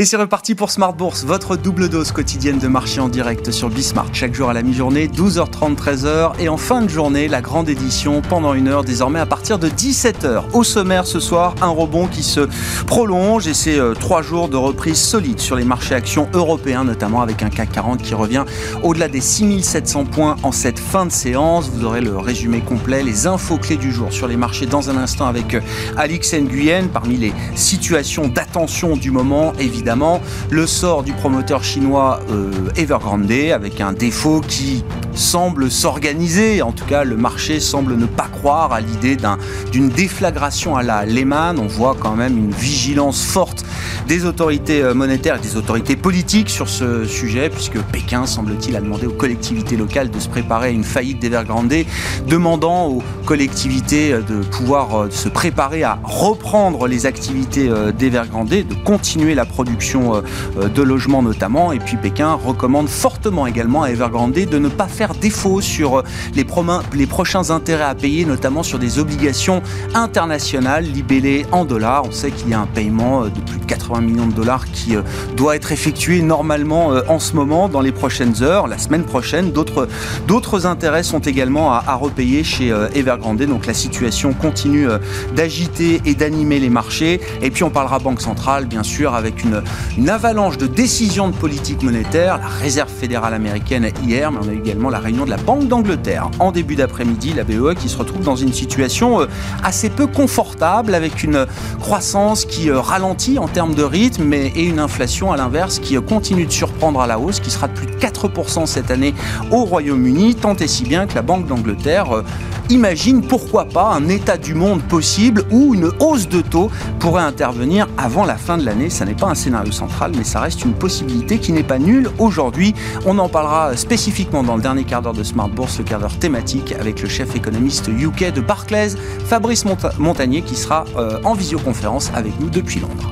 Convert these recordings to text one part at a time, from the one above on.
Et c'est reparti pour Smart Bourse, votre double dose quotidienne de marché en direct sur Bismart. Chaque jour à la mi-journée, 12h30, 13h. Et en fin de journée, la grande édition pendant une heure, désormais à partir de 17h. Au sommaire ce soir, un rebond qui se prolonge et c'est euh, trois jours de reprise solide sur les marchés actions européens, notamment avec un CAC 40 qui revient au-delà des 6700 points en cette fin de séance. Vous aurez le résumé complet, les infos clés du jour sur les marchés dans un instant avec euh, Alix Nguyen parmi les situations d'attention du moment, évidemment le sort du promoteur chinois euh, Evergrande avec un défaut qui semble s'organiser. En tout cas, le marché semble ne pas croire à l'idée d'une déflagration à la Lehman. On voit quand même une vigilance forte des autorités euh, monétaires et des autorités politiques sur ce sujet, puisque Pékin, semble-t-il, a demandé aux collectivités locales de se préparer à une faillite d'Evergrande, demandant aux collectivités euh, de pouvoir se préparer à reprendre les activités d'Evergrande, de continuer la production euh, euh, de logements notamment. Et puis Pékin recommande fortement également à Evergrande de ne pas faire défaut sur euh, les, prochains intérêts à payer, notamment sur des obligations internationales libellées en dollars. On sait qu'il y a un paiement de plus de 80 millions de dollars qui doit être effectué normalement en ce moment, dans les prochaines heures, la semaine prochaine. D'autres, intérêts sont également à, à repayer chez Evergrande. Donc la situation continue d'agiter et d'animer les marchés. Et puis on parlera Banque centrale, bien sûr, avec une, avalanche de décisions de politique monétaire, la Réserve fédérale américaine hier, mais on a également la réunion de la Banque d'Angleterre en début d'après-midi, la BOE qui se retrouve dans une situation euh, assez peu confortable avec une croissance qui euh, ralentit en termes de rythme et une inflation à l'inverse qui euh, continue de surprendre à la hausse, qui sera de plus de 4% cette année au Royaume-Uni, tant et si bien que la Banque d'Angleterre imagine pourquoi pas un état du monde possible où une hausse de taux pourrait intervenir avant la fin de l'année. Ça n'est pas un scénario central, mais ça reste une possibilité qui n'est pas nulle aujourd'hui. On en parlera spécifiquement dans le dernier quart d'heure de Smart Bourse, le quart d'heure thématique, avec le chef économiste UK de Barclays, Fabrice Montagnier, qui sera euh, en visioconférence avec nous depuis Londres.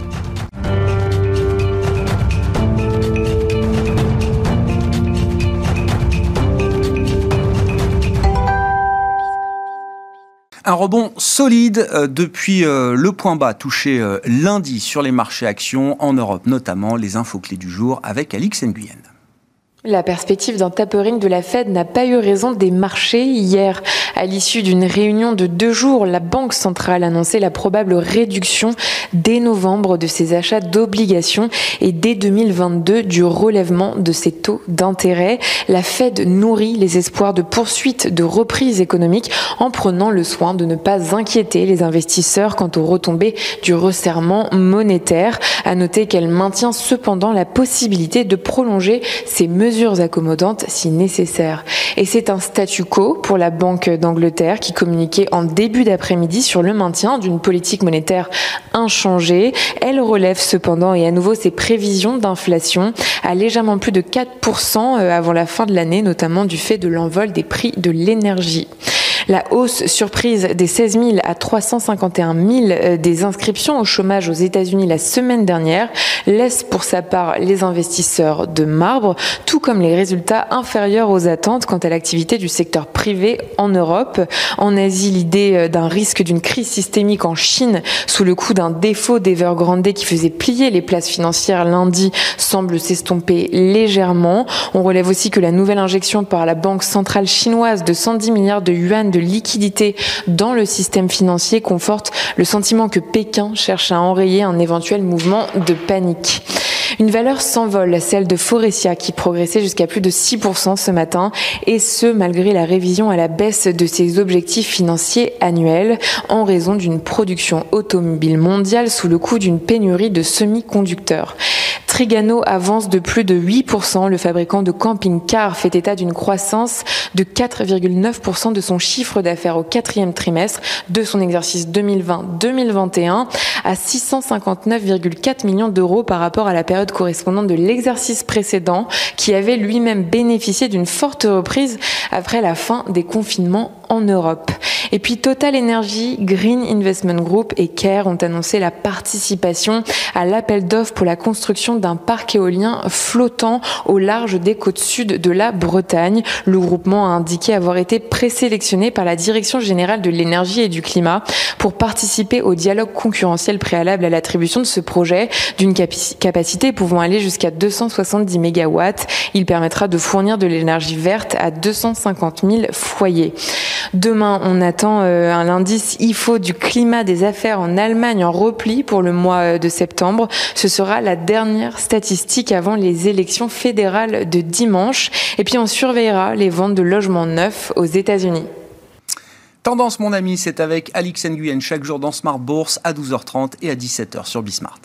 Un rebond solide euh, depuis euh, le point bas touché euh, lundi sur les marchés actions en Europe, notamment les infos clés du jour avec Alix Nguyen. La perspective d'un tapering de la Fed n'a pas eu raison des marchés. Hier, à l'issue d'une réunion de deux jours, la Banque centrale annonçait la probable réduction dès novembre de ses achats d'obligations et dès 2022 du relèvement de ses taux d'intérêt. La Fed nourrit les espoirs de poursuite de reprise économique en prenant le soin de ne pas inquiéter les investisseurs quant aux retombées du resserrement monétaire. À noter qu'elle maintient cependant la possibilité de prolonger ces mesures accommodantes si nécessaire. Et c'est un statu quo pour la Banque d'Angleterre qui communiquait en début d'après-midi sur le maintien d'une politique monétaire inchangée. Elle relève cependant et à nouveau ses prévisions d'inflation à légèrement plus de 4% euh, avant la fin de l'année, notamment du fait de l'envol des prix de l'énergie. La hausse surprise des 16 000 à 351 000 euh, des inscriptions au chômage aux États-Unis la semaine dernière laisse pour sa part les investisseurs de marbre, tout comme les résultats inférieurs aux attentes quant à l'activité du secteur privé en Europe. En Asie, l'idée euh, d'un risque d'une crise systémique en Chine sous le coup d'un défaut d'Evergrande qui faisait plier les places financières lundi semble s'estomper légèrement. On relève aussi que la nouvelle injection par la Banque centrale chinoise de 110 milliards de yuan liquidité dans le système financier conforte le sentiment que Pékin cherche à enrayer un éventuel mouvement de panique. Une valeur s'envole, celle de Forestia, qui progressait jusqu'à plus de 6% ce matin, et ce, malgré la révision à la baisse de ses objectifs financiers annuels, en raison d'une production automobile mondiale sous le coup d'une pénurie de semi-conducteurs. Trigano avance de plus de 8%. Le fabricant de camping-car fait état d'une croissance de 4,9% de son chiffre d'affaires au quatrième trimestre de son exercice 2020-2021 à 659,4 millions d'euros par rapport à la période correspondante de l'exercice précédent qui avait lui-même bénéficié d'une forte reprise après la fin des confinements en Europe. Et puis Total Energy, Green Investment Group et CARE ont annoncé la participation à l'appel d'offres pour la construction parc éolien flottant au large des côtes sud de la Bretagne. Le groupement a indiqué avoir été présélectionné par la Direction générale de l'énergie et du climat pour participer au dialogue concurrentiel préalable à l'attribution de ce projet d'une capacité pouvant aller jusqu'à 270 MW. Il permettra de fournir de l'énergie verte à 250 000 foyers. Demain, on attend euh, un indice IFO du climat des affaires en Allemagne en repli pour le mois euh, de septembre. Ce sera la dernière statistique avant les élections fédérales de dimanche. Et puis on surveillera les ventes de logements neufs aux États-Unis. Tendance, mon ami, c'est avec Alix Nguyen chaque jour dans Smart Bourse à 12h30 et à 17h sur Bismart.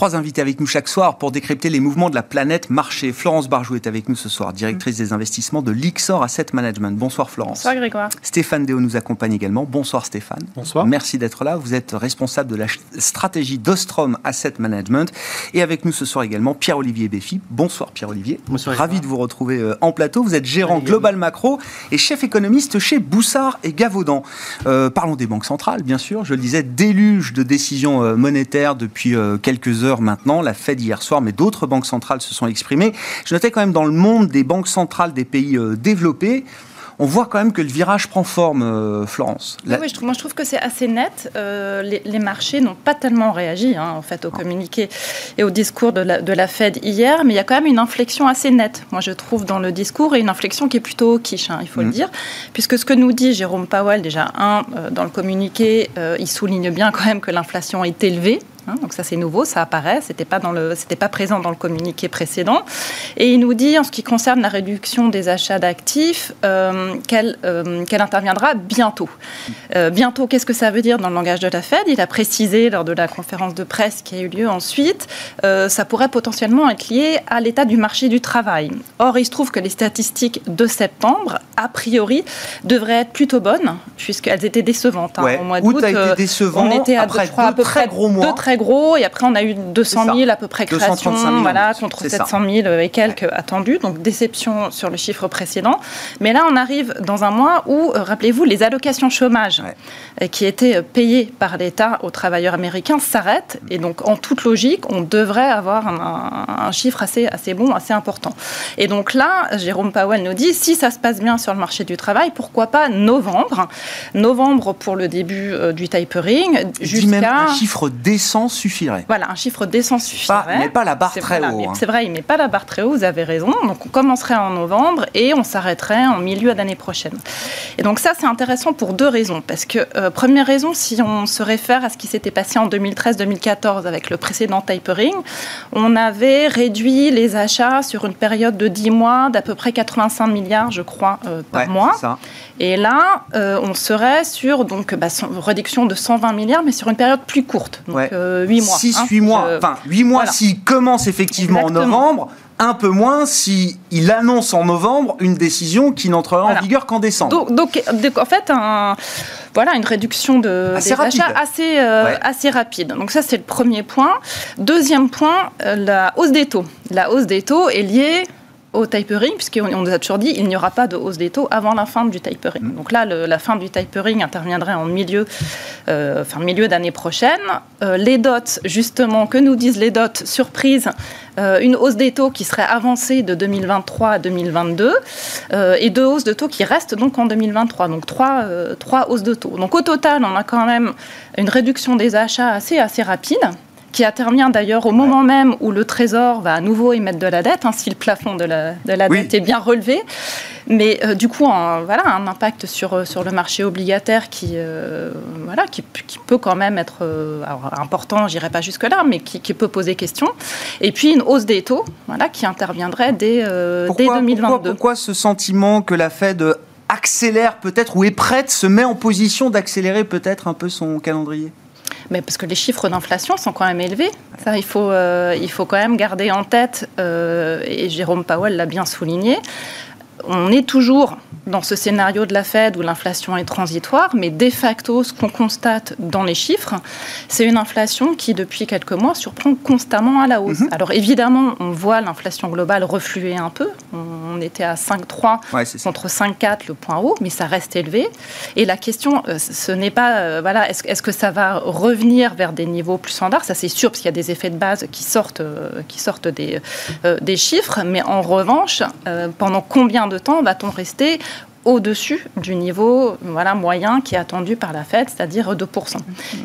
Trois invités avec nous chaque soir pour décrypter les mouvements de la planète marché. Florence Barjou est avec nous ce soir, directrice des investissements de l'Ixor Asset Management. Bonsoir Florence. Bonsoir Grégoire. Stéphane Déo nous accompagne également. Bonsoir Stéphane. Bonsoir. Merci d'être là. Vous êtes responsable de la stratégie d'Ostrom Asset Management. Et avec nous ce soir également Pierre-Olivier Béfi. Bonsoir Pierre-Olivier. Bonsoir. Ravi de vous retrouver euh, en plateau. Vous êtes gérant global macro et chef économiste chez Boussard et Gavaudan. Euh, parlons des banques centrales, bien sûr. Je le disais, déluge de décisions euh, monétaires depuis quelques heures maintenant. La Fed hier soir, mais d'autres banques centrales se sont exprimées. Je notais quand même dans le monde des banques centrales des pays euh, développés, on voit quand même que le virage prend forme, euh, Florence. Oui, je trouve, moi je trouve que c'est assez net. Euh, les, marchés n'ont pas tellement réagi hein, en fait au communiqué et au discours de la, de la, Fed hier, mais il y a quand même une inflexion assez nette, moi je trouve, dans le discours et une inflexion qui est plutôt quiche, hein, il faut le mm. dire, puisque ce que nous dit Jérôme Powell, déjà, un, dans le communiqué, il souligne bien quand même que l'inflation est élevée, Hein, donc ça c'est nouveau, ça apparaît, c'était pas dans le, c'était pas présent dans le communiqué précédent. Et il nous dit en ce qui concerne la réduction des achats d'actifs, euh, qu'elle, euh, qu'elle interviendra bientôt. Euh, bientôt, qu'est-ce que ça veut dire dans le langage de la Fed? Il a précisé lors de la conférence de presse qui a eu lieu ensuite, ça pourrait potentiellement être lié à l'état du marché du travail. Or, il se trouve que les statistiques de septembre, a priori, devraient être plutôt bonnes puisqu'elles étaient décevantes hein, au mois d'août. été décevant on était à après deux, à peu très gros mois gros. Et après, on a eu 200 000 à peu près créations, voilà, contre 700 000 et quelques attendus. Donc déception sur le chiffre précédent. Mais là, on arrive dans un mois où, euh, rappelez-vous, les allocations chômage euh, qui étaient euh, payées par l'État aux travailleurs américains s'arrêtent. Et donc, en toute logique, on devrait avoir un, chiffre assez, assez bon, assez important. Et donc là, Jérôme Powell nous dit, si ça se passe bien sur le marché du travail, pourquoi pas novembre? Novembre pour le début du tapering. Jusqu'à un chiffre décent suffirait. Voilà, un chiffre décent suffirait. mais pas la barre très haut. Hein. C'est vrai, il met pas la barre très haut, vous avez raison. Donc on commencerait en novembre et on s'arrêterait en milieu d'année prochaine. Et donc ça, c'est intéressant pour deux raisons. Parce que, euh, première raison, si on se réfère à ce qui s'était passé en 2013-2014 avec le précédent tapering, on avait réduit les achats sur une période de 10 mois d'à peu près 85 milliards, je crois, euh, par mois. Ça. Et là, euh, on serait sur donc bah, réduction de 120 milliards, mais sur une période plus courte, donc 8 euh, mois. 6, 8 hein. mois. Enfin, 8 mois s'il commence effectivement en novembre, un peu moins s'il il annonce en novembre une décision qui n'entrera en vigueur qu'en décembre. Donc, en fait, un, voilà, une réduction de, assez des rapide. achats assez, euh, assez rapide. Donc ça, c'est le premier point. Deuxième point, la hausse des taux. La hausse des taux est liée au tapering, puisqu'on nous a toujours dit il n'y aura pas de hausse des taux avant la fin du tapering. Mm. Donc là, la fin du tapering interviendrait en milieu, euh, enfin, milieu d'année prochaine. Euh, les dots, justement, que nous disent les dots Surprise, euh, une hausse des taux qui serait avancée de 2023 à 2022 et deux hausses de taux qui restent donc en 2023. Donc trois, trois hausses de taux. Donc au total, on a quand même une réduction des achats assez, assez rapide qui intervient d'ailleurs au moment même où le Trésor va à nouveau émettre de la dette, hein, si le plafond de la, de la dette est bien relevé. Mais euh, du coup, un, voilà, un impact sur, euh, sur le marché obligataire qui, euh, voilà, qui, qui, peut quand même être alors, important, j'irai pas jusque-là, mais qui, qui, peut poser question. Et puis une hausse des taux voilà, qui interviendrait dès, dès 2022. Pourquoi, pourquoi ce sentiment que la Fed accélère peut-être ou est prête, se met en position d'accélérer peut-être un peu son calendrier? Mais parce que les chiffres d'inflation sont quand même élevés. Ça, il faut, euh, quand même garder en tête, euh, et Jérôme Powell l'a bien souligné, on est toujours dans ce scénario de la Fed où l'inflation est transitoire, mais de facto, ce qu'on constate dans les chiffres, c'est une inflation qui, depuis quelques mois, surprend constamment à la hausse. Mhm. Alors évidemment, on voit l'inflation globale refluer un peu. On était à 5,3 contre 5,4 le point haut, mais ça reste élevé. Et la question, euh, ce n'est pas, euh, voilà, est-ce que ça va revenir vers des niveaux plus standards? Ça, c'est sûr, parce qu'il y a des effets de base qui sortent, euh, qui sortent des, des chiffres. Mais en revanche, pendant combien de temps va-t-on rester au-dessus du niveau voilà, moyen qui est attendu par la Fed, c'est-à-dire 2%.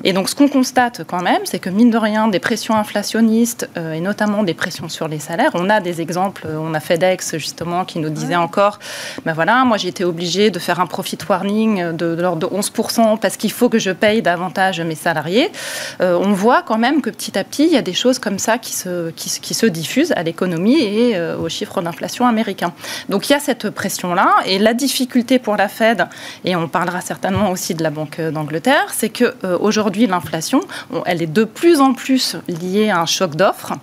Et donc ce qu'on constate quand même, c'est que mine de rien, des pressions inflationnistes euh, et notamment des pressions sur les salaires, on a des exemples, on a FedEx justement qui nous disait encore, ben voilà, moi j'ai été obligé de faire un profit warning de, l'ordre de 11% parce qu'il faut que je paye davantage mes salariés. Euh, on voit quand même que petit à petit, il y a des choses comme ça qui se, qui, se diffusent à l'économie et euh, aux chiffres d'inflation américains. Donc il y a cette pression-là et la difficulté difficulté pour la Fed, et on parlera certainement aussi de la Banque d'Angleterre, c'est que euh, l'inflation, elle est de plus en plus liée à un choc d'offres.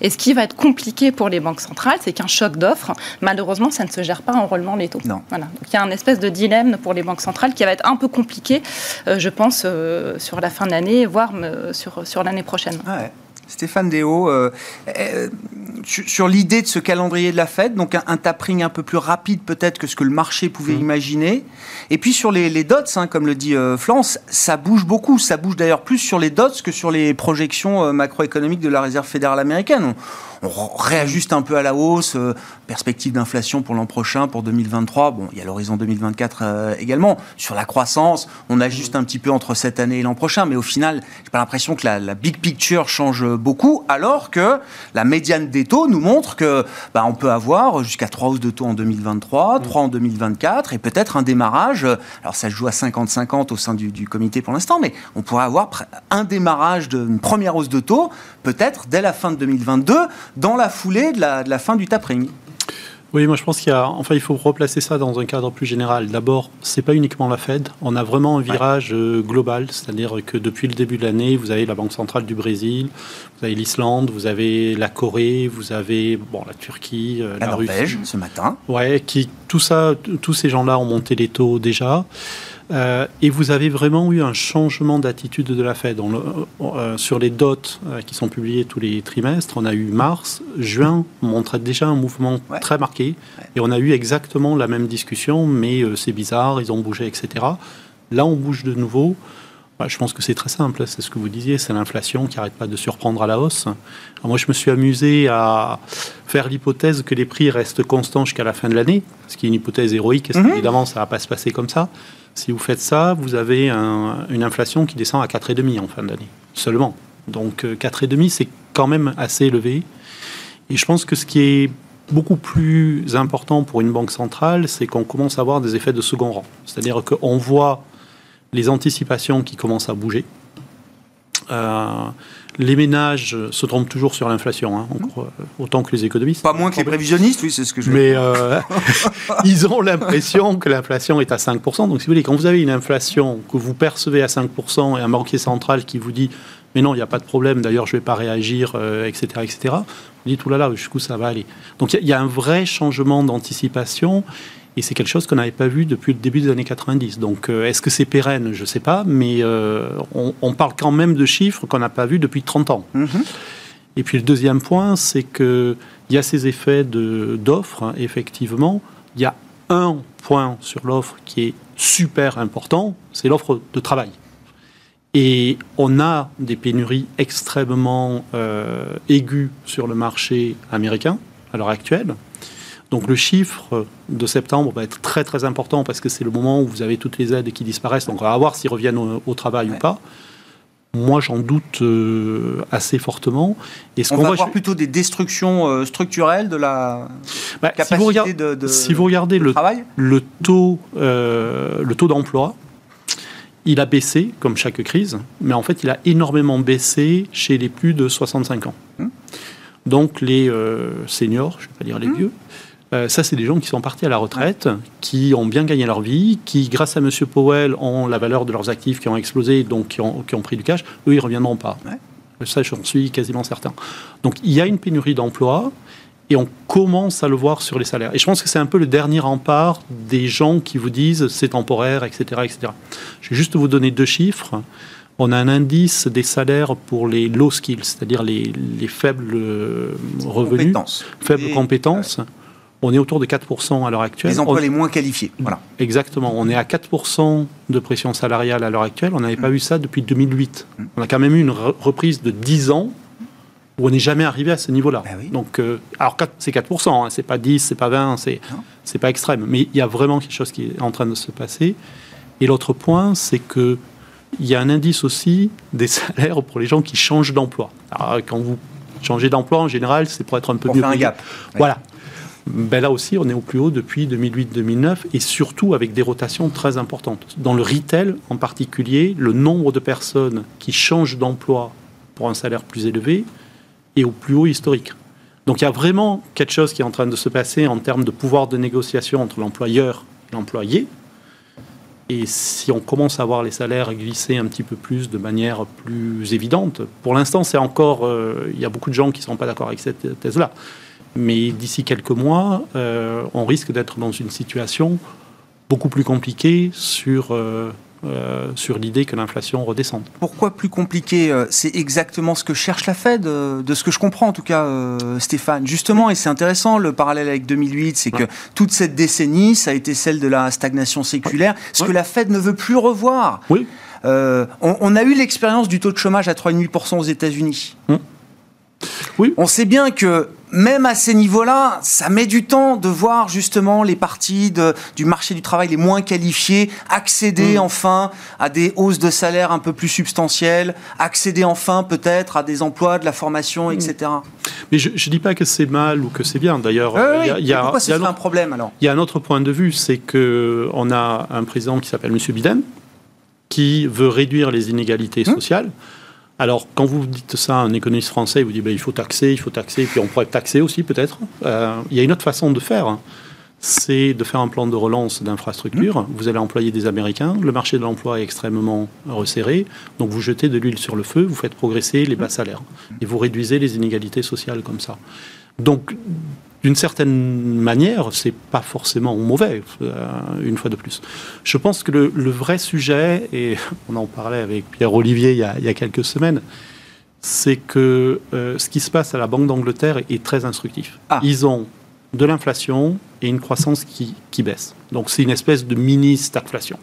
Et ce qui va être compliqué pour les banques centrales, c'est qu'un choc d'offres, malheureusement, ça ne se gère pas en relevant les taux. Non. Voilà. Donc il y a un espèce de dilemme pour les banques centrales qui va être un peu compliqué, euh, je pense, euh, sur la fin de l'année, voire sur, sur l'année prochaine. ouais. Stéphane Déo, euh, euh, sur l'idée de ce calendrier de la fête, donc un, tapering un peu plus rapide peut-être que ce que le marché pouvait mmh. imaginer. Et puis sur les, dots, hein, comme le dit euh, Florence, ça bouge beaucoup. Ça bouge d'ailleurs plus sur les dots que sur les projections macroéconomiques de la Réserve fédérale américaine on réajuste un peu à la hausse, euh, perspective d'inflation pour l'an prochain, pour 2023. Bon, il y a l'horizon 2024 euh, également. Sur la croissance, on ajuste un petit peu entre cette année et l'an prochain, mais au final, j'ai pas l'impression que la, big picture change beaucoup, alors que la médiane des taux nous montre que bah, on peut avoir jusqu'à 3 hausses de taux en 2023, 3 en 2024, et peut-être un démarrage. Alors ça se joue à 50-50 au sein du, du comité pour l'instant, mais on pourrait avoir un démarrage d'une première hausse de taux, peut-être dès la fin de 2022 dans la foulée de la, fin du tapering. Oui, moi je pense qu'il enfin, il faut replacer ça dans un cadre plus général. D'abord, c'est pas uniquement la Fed. On a vraiment un virage euh, global, c'est-à-dire que depuis le début de l'année, vous avez la Banque centrale du Brésil, vous avez l'Islande, vous avez la Corée, vous avez bon la Turquie, euh, la, la Norvège ce matin. Ouais, qui tout ça, tous ces gens-là ont monté les taux déjà. Euh, et vous avez vraiment eu un changement d'attitude de la Fed. Euh, sur les dots euh, qui sont publiés tous les trimestres, on a eu mars, juin montrait déjà un mouvement très marqué. Et on a eu exactement la même discussion, mais c'est bizarre, ils ont bougé, etc. Là, on bouge de nouveau. Bah, je pense que c'est très simple, c'est ce que vous disiez, c'est l'inflation qui n'arrête pas de surprendre à la hausse. moi, je me suis amusé à faire l'hypothèse que les prix restent constants jusqu'à la fin de l'année, ce qui est une hypothèse héroïque, mhm. évidemment, ça ne va pas se passer comme ça. Si vous faites ça, vous avez une inflation qui descend à 4,5 en fin d'année, seulement. Donc 4,5, euh, c'est quand même assez élevé. Et je pense que ce qui est beaucoup plus important pour une banque centrale, c'est qu'on commence à avoir des effets de second rang. C'est-à-dire qu'on voit les anticipations qui commencent à bouger. Euh, les ménages se trompent toujours sur l'inflation, hein, euh, autant que les économistes. Pas moins que les prévisionnistes, oui, c'est ce que je. Mais euh, ils ont l'impression que l'inflation est à 5%. Donc, si vous voulez, quand vous avez une inflation que vous percevez à 5% et un banquier central qui vous dit mais non, il n'y a pas de problème, d'ailleurs, je ne vais pas réagir, etc., etc., vous dites, oulala, jusqu'où ça va aller? Donc, il y, a un vrai changement d'anticipation et c'est quelque chose qu'on n'avait pas vu depuis le début des années 90. Donc, euh, est-ce que c'est pérenne? Je ne sais pas, mais euh, on, parle quand même de chiffres qu'on n'a pas vus depuis 30 ans. Mhm. Et puis le deuxième point, c'est qu'il y a ces effets d'offres, hein, effectivement. Il y a un point sur l'offre qui est super important, c'est l'offre de travail. Et on a des pénuries extrêmement euh, aiguës sur le marché américain à l'heure actuelle. Donc le chiffre de septembre va être très très important parce que c'est le moment où vous avez toutes les aides qui disparaissent. Donc on va voir s'ils reviennent au, travail ou pas. Moi, j'en doute euh, assez fortement. Et ce on va voir plutôt des destructions euh, structurelles de la bah, capacité si vous regardez, de, Si vous regardez le, le, taux, euh, le taux d'emploi, il a baissé, comme chaque crise, mais en fait, il a énormément baissé chez les plus de 65 ans. Hum. Donc les seniors, je ne vais pas dire les hum. vieux, euh, ça, c'est des gens qui sont partis à la retraite, qui ont bien gagné leur vie, qui, grâce à M. Powell, ont la valeur de leurs actifs qui ont explosé, donc qui ont, pris du cash. Eux, ils ne reviendront pas. Ça, j'en suis quasiment certain. Donc, il y a une pénurie d'emplois. Et on commence à le voir sur les salaires. Et je pense que c'est un peu le dernier rempart des gens qui vous disent c'est temporaire, etc., etc. Je vais juste vous donner deux chiffres. On a un indice des salaires pour les low skills, c'est-à-dire les, les faibles euh, revenus, Compétences. faibles Et- compétences. On est autour de 4% à l'heure actuelle. Les emplois On- les moins qualifiés. Voilà. Exactement. On est à 4% de pression salariale à l'heure actuelle. On n'avait Mm. pas vu ça depuis 2008. On a quand même eu une re- reprise de 10 ans où on n'est jamais arrivé à ce niveau-là. Ben oui. Donc, euh, alors c'est 4%, hein, c'est pas 10, c'est pas 20, c'est c'est pas extrême. Mais il y a vraiment quelque chose qui est en train de se passer. Et l'autre point, c'est que il y a un indice aussi des salaires pour les gens qui changent d'emploi. Quand vous changez d'emploi, en général, c'est pour être un peu Pour mieux faire un payé. gap. Voilà. Ben là aussi, on est au plus haut depuis 2008-2009 et surtout avec des rotations très importantes. Dans le retail en particulier, le nombre de personnes qui changent d'emploi pour un salaire plus élevé est au plus haut historique. Donc il y a vraiment quelque chose qui est en train de se passer en termes de pouvoir de négociation entre l'employeur et l'employé. Et si on commence à voir les salaires glisser un petit peu plus de manière plus évidente, pour l'instant, c'est encore, euh, il y a beaucoup de gens qui ne sont pas d'accord avec cette thèse-là. Mais d'ici quelques mois, euh, on risque d'être dans une situation beaucoup plus compliquée sur, euh, euh, sur l'idée que l'inflation redescende. Pourquoi plus compliqué C'est exactement ce que cherche la Fed, de ce que je comprends en tout cas, euh, Stéphane. Justement, et c'est intéressant le parallèle avec 2008, c'est que toute cette décennie, ça a été celle de la stagnation séculaire, ce Ouais. que la Fed ne veut plus revoir. Oui. Euh, on, on a eu l'expérience du taux de chômage à 3,5% aux États-Unis. Oui. On sait bien que même à ces niveaux-là, ça met du temps de voir justement les parties de- du marché du travail les moins qualifiés accéder Mm. enfin à des hausses de salaire un peu plus substantielles, accéder enfin peut-être à des emplois, de la formation, etc. Mais je ne dis pas que c'est mal ou que c'est bien. D'ailleurs, il oui, y a- y y un problème alors? Il y a un autre point de vue, c'est que on a un président qui s'appelle M. Biden, qui veut réduire les inégalités Hum. sociales. Alors, quand vous dites ça à un économiste français, il vous dit ben, il faut taxer, il faut taxer, puis on pourrait taxer aussi peut-être. Euh, il y a une autre façon de faire, c'est de faire un plan de relance d'infrastructure. Vous allez employer des Américains, le marché de l'emploi est extrêmement resserré, donc vous jetez de l'huile sur le feu, vous faites progresser les bas salaires, et vous réduisez les inégalités sociales comme ça. Donc, d'une certaine manière, c'est pas forcément mauvais, euh, une fois de plus. Je pense que le, le vrai sujet, et on en parlait avec Pierre-Olivier il, y a- il y a quelques semaines, c'est que euh, ce qui se passe à la Banque d'Angleterre est très instructif. Ah. Ils ont de l'inflation et une croissance qui, qui baisse. Donc c'est une espèce de mini-stagflation.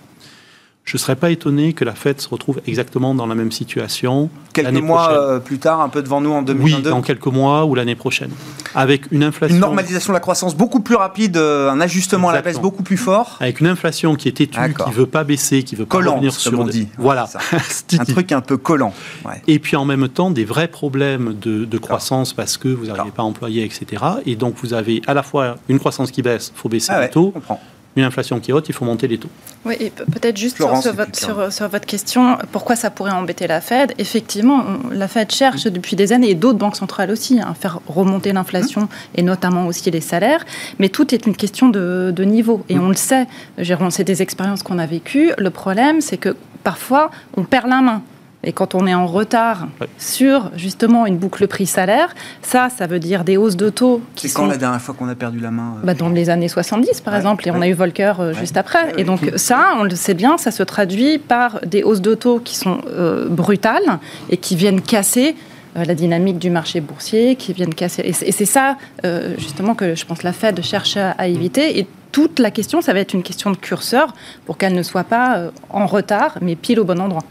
Je ne serais pas étonné que la Fed se retrouve exactement dans la même situation Quelques mois prochaine. euh, plus tard, un peu devant nous en Oui, 2022. dans quelques mois ou l'année prochaine. Avec une inflation, Une normalisation de la croissance beaucoup plus rapide, euh, un ajustement à la baisse beaucoup plus fort. avec une inflation qui est têtue, qui veut pas baisser, qui veut pas Collante, revenir comme sur on dit. Voilà. Un truc un peu collant. Ouais. Et puis en même temps, des vrais problèmes de, de croissance parce que vous n'arrivez pas à employer, etc. Et donc vous avez à la fois une croissance qui baisse, il faut baisser Ah ouais, taux, je comprends. Une inflation qui est haute, il faut monter les taux. Oui, et pe- peut-être juste sur, Florence, sur et votre, puis sur, sur votre question, pourquoi ça pourrait embêter la Fed? Effectivement, on- la Fed cherche depuis des années, et d'autres banques centrales aussi, hein, à faire remonter l'inflation et notamment aussi les salaires. Mais tout est une question de, de niveau. Et on le sait, Jérôme, c'est des expériences qu'on a vécues. Le problème, c'est que parfois, on perd la main. Et quand on est en retard Ouais. sur justement une boucle prix-salaire, ça, ça veut dire des hausses de taux qui C'est quand sont la dernière fois qu'on a perdu la main euh, bah, dans les années 70, par Ouais, exemple, et on a eu Volcker euh, Ouais. juste après. Et donc ça, on le sait bien, ça se traduit par des hausses de taux qui sont euh, brutales et qui viennent casser la dynamique du marché boursier, qui viennent casser. Et c'est ça, justement, que je pense la Fed cherche à, éviter. Et toute la question, ça va être une question de curseur pour qu'elle ne soit pas en retard, mais pile au bon endroit.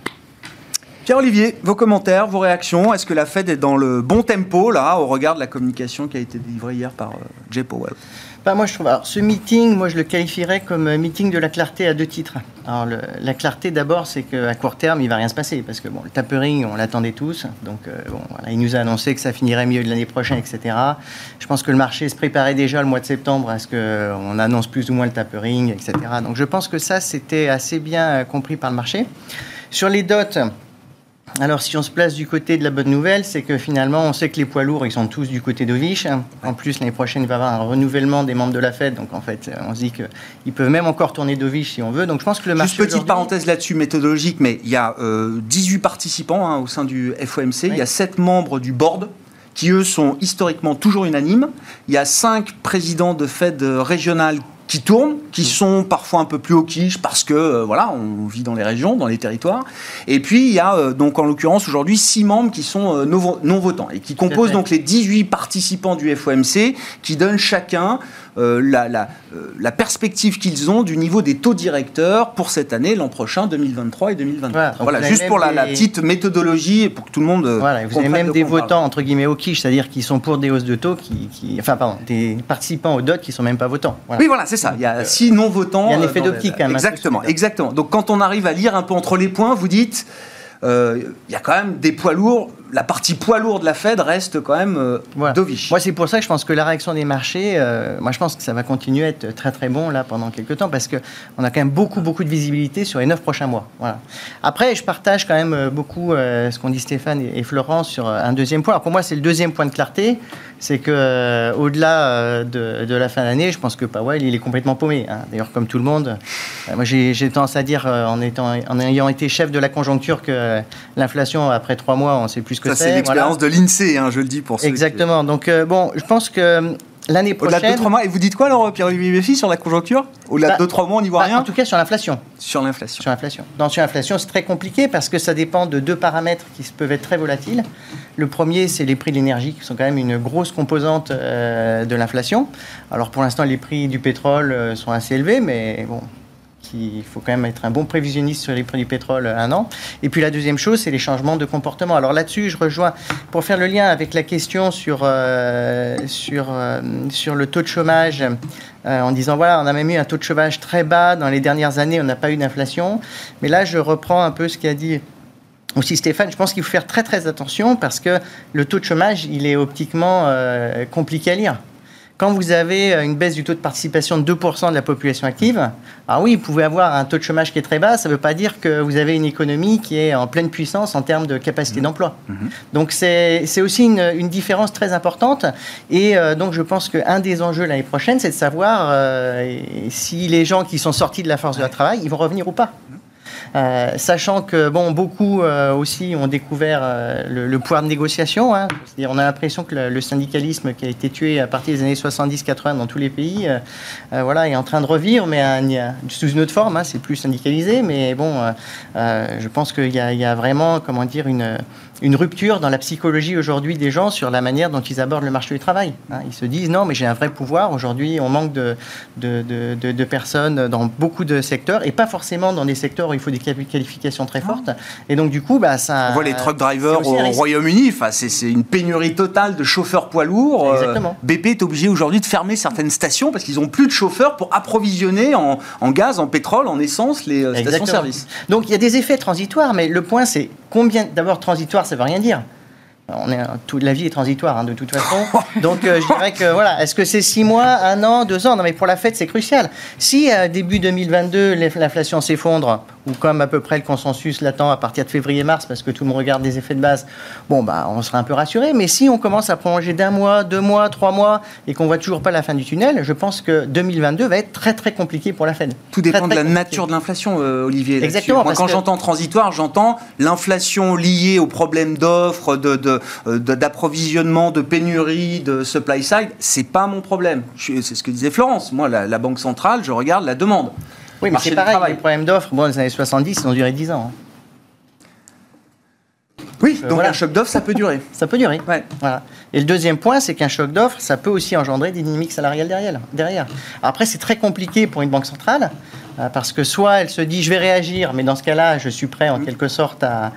Pierre-Olivier, vos commentaires, vos réactions. Est-ce que la Fed est dans le bon tempo, là, au regard de la communication qui a été délivrée hier par euh, Jay Powell? Bah, moi, je trouve. Ce meeting, moi, je le qualifierais comme un meeting de la clarté à deux titres. Alors, la clarté, d'abord, c'est qu'à court terme, il va rien se passer parce que bon, le tapering, on l'attendait tous. Donc, euh, il nous a annoncé que ça finirait mieux de l'année prochaine, etc. Je pense que le marché se préparait déjà le mois de septembre à ce qu'on annonce plus ou moins le tapering, etc. Donc, je pense que ça, c'était assez bien euh, compris par le marché. Sur les dots. Alors, si on se place du côté de la bonne nouvelle, c'est que finalement, on sait que les poids lourds, ils sont tous du côté d'Ovich. En plus, l'année prochaine, il va y avoir un renouvellement des membres de la Fed. Donc, en fait, on se dit qu'ils peuvent même encore tourner d'Ovich si on veut. Donc, je pense que le marché. Juste petite parenthèse là-dessus méthodologique, mais il y a euh, 18 participants hein, au sein du FOMC, il y a 7 membres du board qui eux sont historiquement toujours unanimes. Il y a cinq présidents de Fed régionales qui tournent, qui sont parfois un peu plus au quiche parce que euh, voilà, on vit dans les régions, dans les territoires. Et puis il y a euh, donc en l'occurrence aujourd'hui six membres qui sont euh, non, votants et qui composent donc les 18 participants du FOMC qui donnent chacun euh, la, la, euh, la, perspective qu'ils ont du niveau des taux directeurs pour cette année, l'an prochain, 2023 et 2024. Voilà, juste pour la, petite méthodologie pour que tout le monde. Euh, voilà, vous avez même des votants entre guillemets au quiche, c'est-à-dire qui sont pour des hausses de taux, qui, qui, enfin pardon, des participants au DOT qui sont même pas votants. Oui, voilà, c'est ça. Il y a six non votants. Il y a un effet d'optique quand même. Exactement, exactement. Donc quand on arrive à lire un peu entre les points, vous dites. il y a quand même des poids lourds la partie poids lourd de la Fed reste quand même euh, dovish. Moi, c'est pour ça que je pense que la réaction des marchés, euh, moi, je pense que ça va continuer à être très très bon là pendant quelques temps parce qu'on a quand même beaucoup beaucoup de visibilité sur les neuf prochains mois. Voilà. Après, je partage quand même euh, beaucoup ce qu'ont dit Stéphane et, Florence sur un deuxième point. Alors pour moi, c'est le deuxième point de clarté, c'est que au-delà de, la fin d'année, je pense que Powell il est complètement paumé. Hein. D'ailleurs, comme tout le monde, moi j'ai tendance à dire en étant en ayant été chef de la conjoncture que l'inflation après trois mois, on sait plus ça, c'est l'expérience de l'INSEE, hein, je le dis pour ceux Exactement. Donc, euh, bon, je pense que euh, l'année prochaine. Au-delà de 2-3 mois. Et vous dites quoi, alors, Pierre-Olivier Méfi, sur la conjoncture? Au-delà de 2-3 bah, mois, on n'y voit bah, rien En tout cas, sur l'inflation. Sur l'inflation. Sur l'inflation. Dans sur l'inflation, c'est très compliqué parce que ça dépend de deux paramètres qui peuvent être très volatiles. Le premier, c'est les prix de l'énergie, qui sont quand même une grosse composante euh, de l'inflation. Alors, pour l'instant, les prix du pétrole sont assez élevés, mais bon, il faut quand même être un bon prévisionniste sur les prix du pétrole un an. Et puis la deuxième chose, c'est les changements de comportement. Alors là-dessus, je rejoins, pour faire le lien avec la question sur, euh, sur, euh, sur le taux de chômage, euh, en disant, voilà, on a même eu un taux de chômage très bas dans les dernières années, on n'a pas eu d'inflation. Mais là, je reprends un peu ce qu'a dit aussi Stéphane, je pense qu'il faut faire très très attention parce que le taux de chômage, il est optiquement compliqué à lire. Quand vous avez une baisse du taux de participation de 2% de la population active, alors oui, vous pouvez avoir un taux de chômage qui est très bas, ça ne veut pas dire que vous avez une économie qui est en pleine puissance en termes de capacité mmh. d'emploi. Mmh. Donc c'est aussi une, différence très importante. Et euh, donc je pense qu'un des enjeux l'année prochaine, c'est de savoir euh, si les gens qui sont sortis de la force de travail, ils vont revenir ou pas. Euh, sachant que bon, beaucoup euh, aussi ont découvert euh, le, pouvoir de négociation. Hein. on a l'impression que le, syndicalisme qui a été tué à partir des années 70-80 dans tous les pays, voilà, est en train de revivre, mais sous une autre forme. Hein. c'est plus syndicalisé, mais bon, je pense qu'il y, y, a vraiment, comment dire, une une rupture dans la psychologie aujourd'hui des gens sur la manière dont ils abordent le marché du travail. Hein. Ils se disent non, mais j'ai un vrai pouvoir. Aujourd'hui, on manque de, de, personnes dans beaucoup de secteurs et pas forcément dans des secteurs où il faut des qualifications très fortes. Et donc, du coup, bah, ça. On voit les truck drivers au Royaume-Uni. Enfin, c'est une pénurie totale de chauffeurs poids lourds. Euh, Exactement. BP est obligé aujourd'hui de fermer certaines stations parce qu'ils n'ont plus de chauffeurs pour approvisionner en, gaz, en pétrole, en essence les euh, stations-service. Donc, il y a des effets transitoires, mais le point, c'est combien. D'abord, transitoire, ça veut rien dire. On est, toute la vie est transitoire hein, de toute façon. Donc euh, je dirais que voilà, est-ce que c'est six mois, un an, deux ans? Non mais pour la fête c'est crucial. Si à début 2022 l'inflation s'effondre, ou comme à peu près le consensus l'attend à partir de février-mars, parce que tout le monde regarde des effets de base, bon, bah, on sera un peu rassuré. Mais si on commence à prolonger d'un mois, deux mois, trois mois, et qu'on voit toujours pas la fin du tunnel, je pense que 2022 va être très très compliqué pour la Fed. Tout dépend de la nature de l'inflation, euh, Olivier. Exactement. Moi, quand j'entends transitoire, j'entends l'inflation liée aux problèmes d'offres, euh, d'approvisionnement, de, de, pénurie, de supply side. C'est pas mon problème. C'est ce que disait Florence. Moi, la Banque centrale, je regarde la demande. Oui, mais c'est pareil, les problèmes d'offres, bon, les années 70, ils ont duré 10 ans. Hein. Oui, donc un choc d'offres, ça peut durer. ça peut durer. Ouais. Voilà. Et le deuxième point, c'est qu'un choc d'offres, ça peut aussi engendrer des dynamiques salariales derrière. derrière. Après, c'est très compliqué pour une banque centrale, euh, parce que soit elle se dit je vais réagir, mais dans ce cas-là, je suis prêt en mmh. quelque sorte à,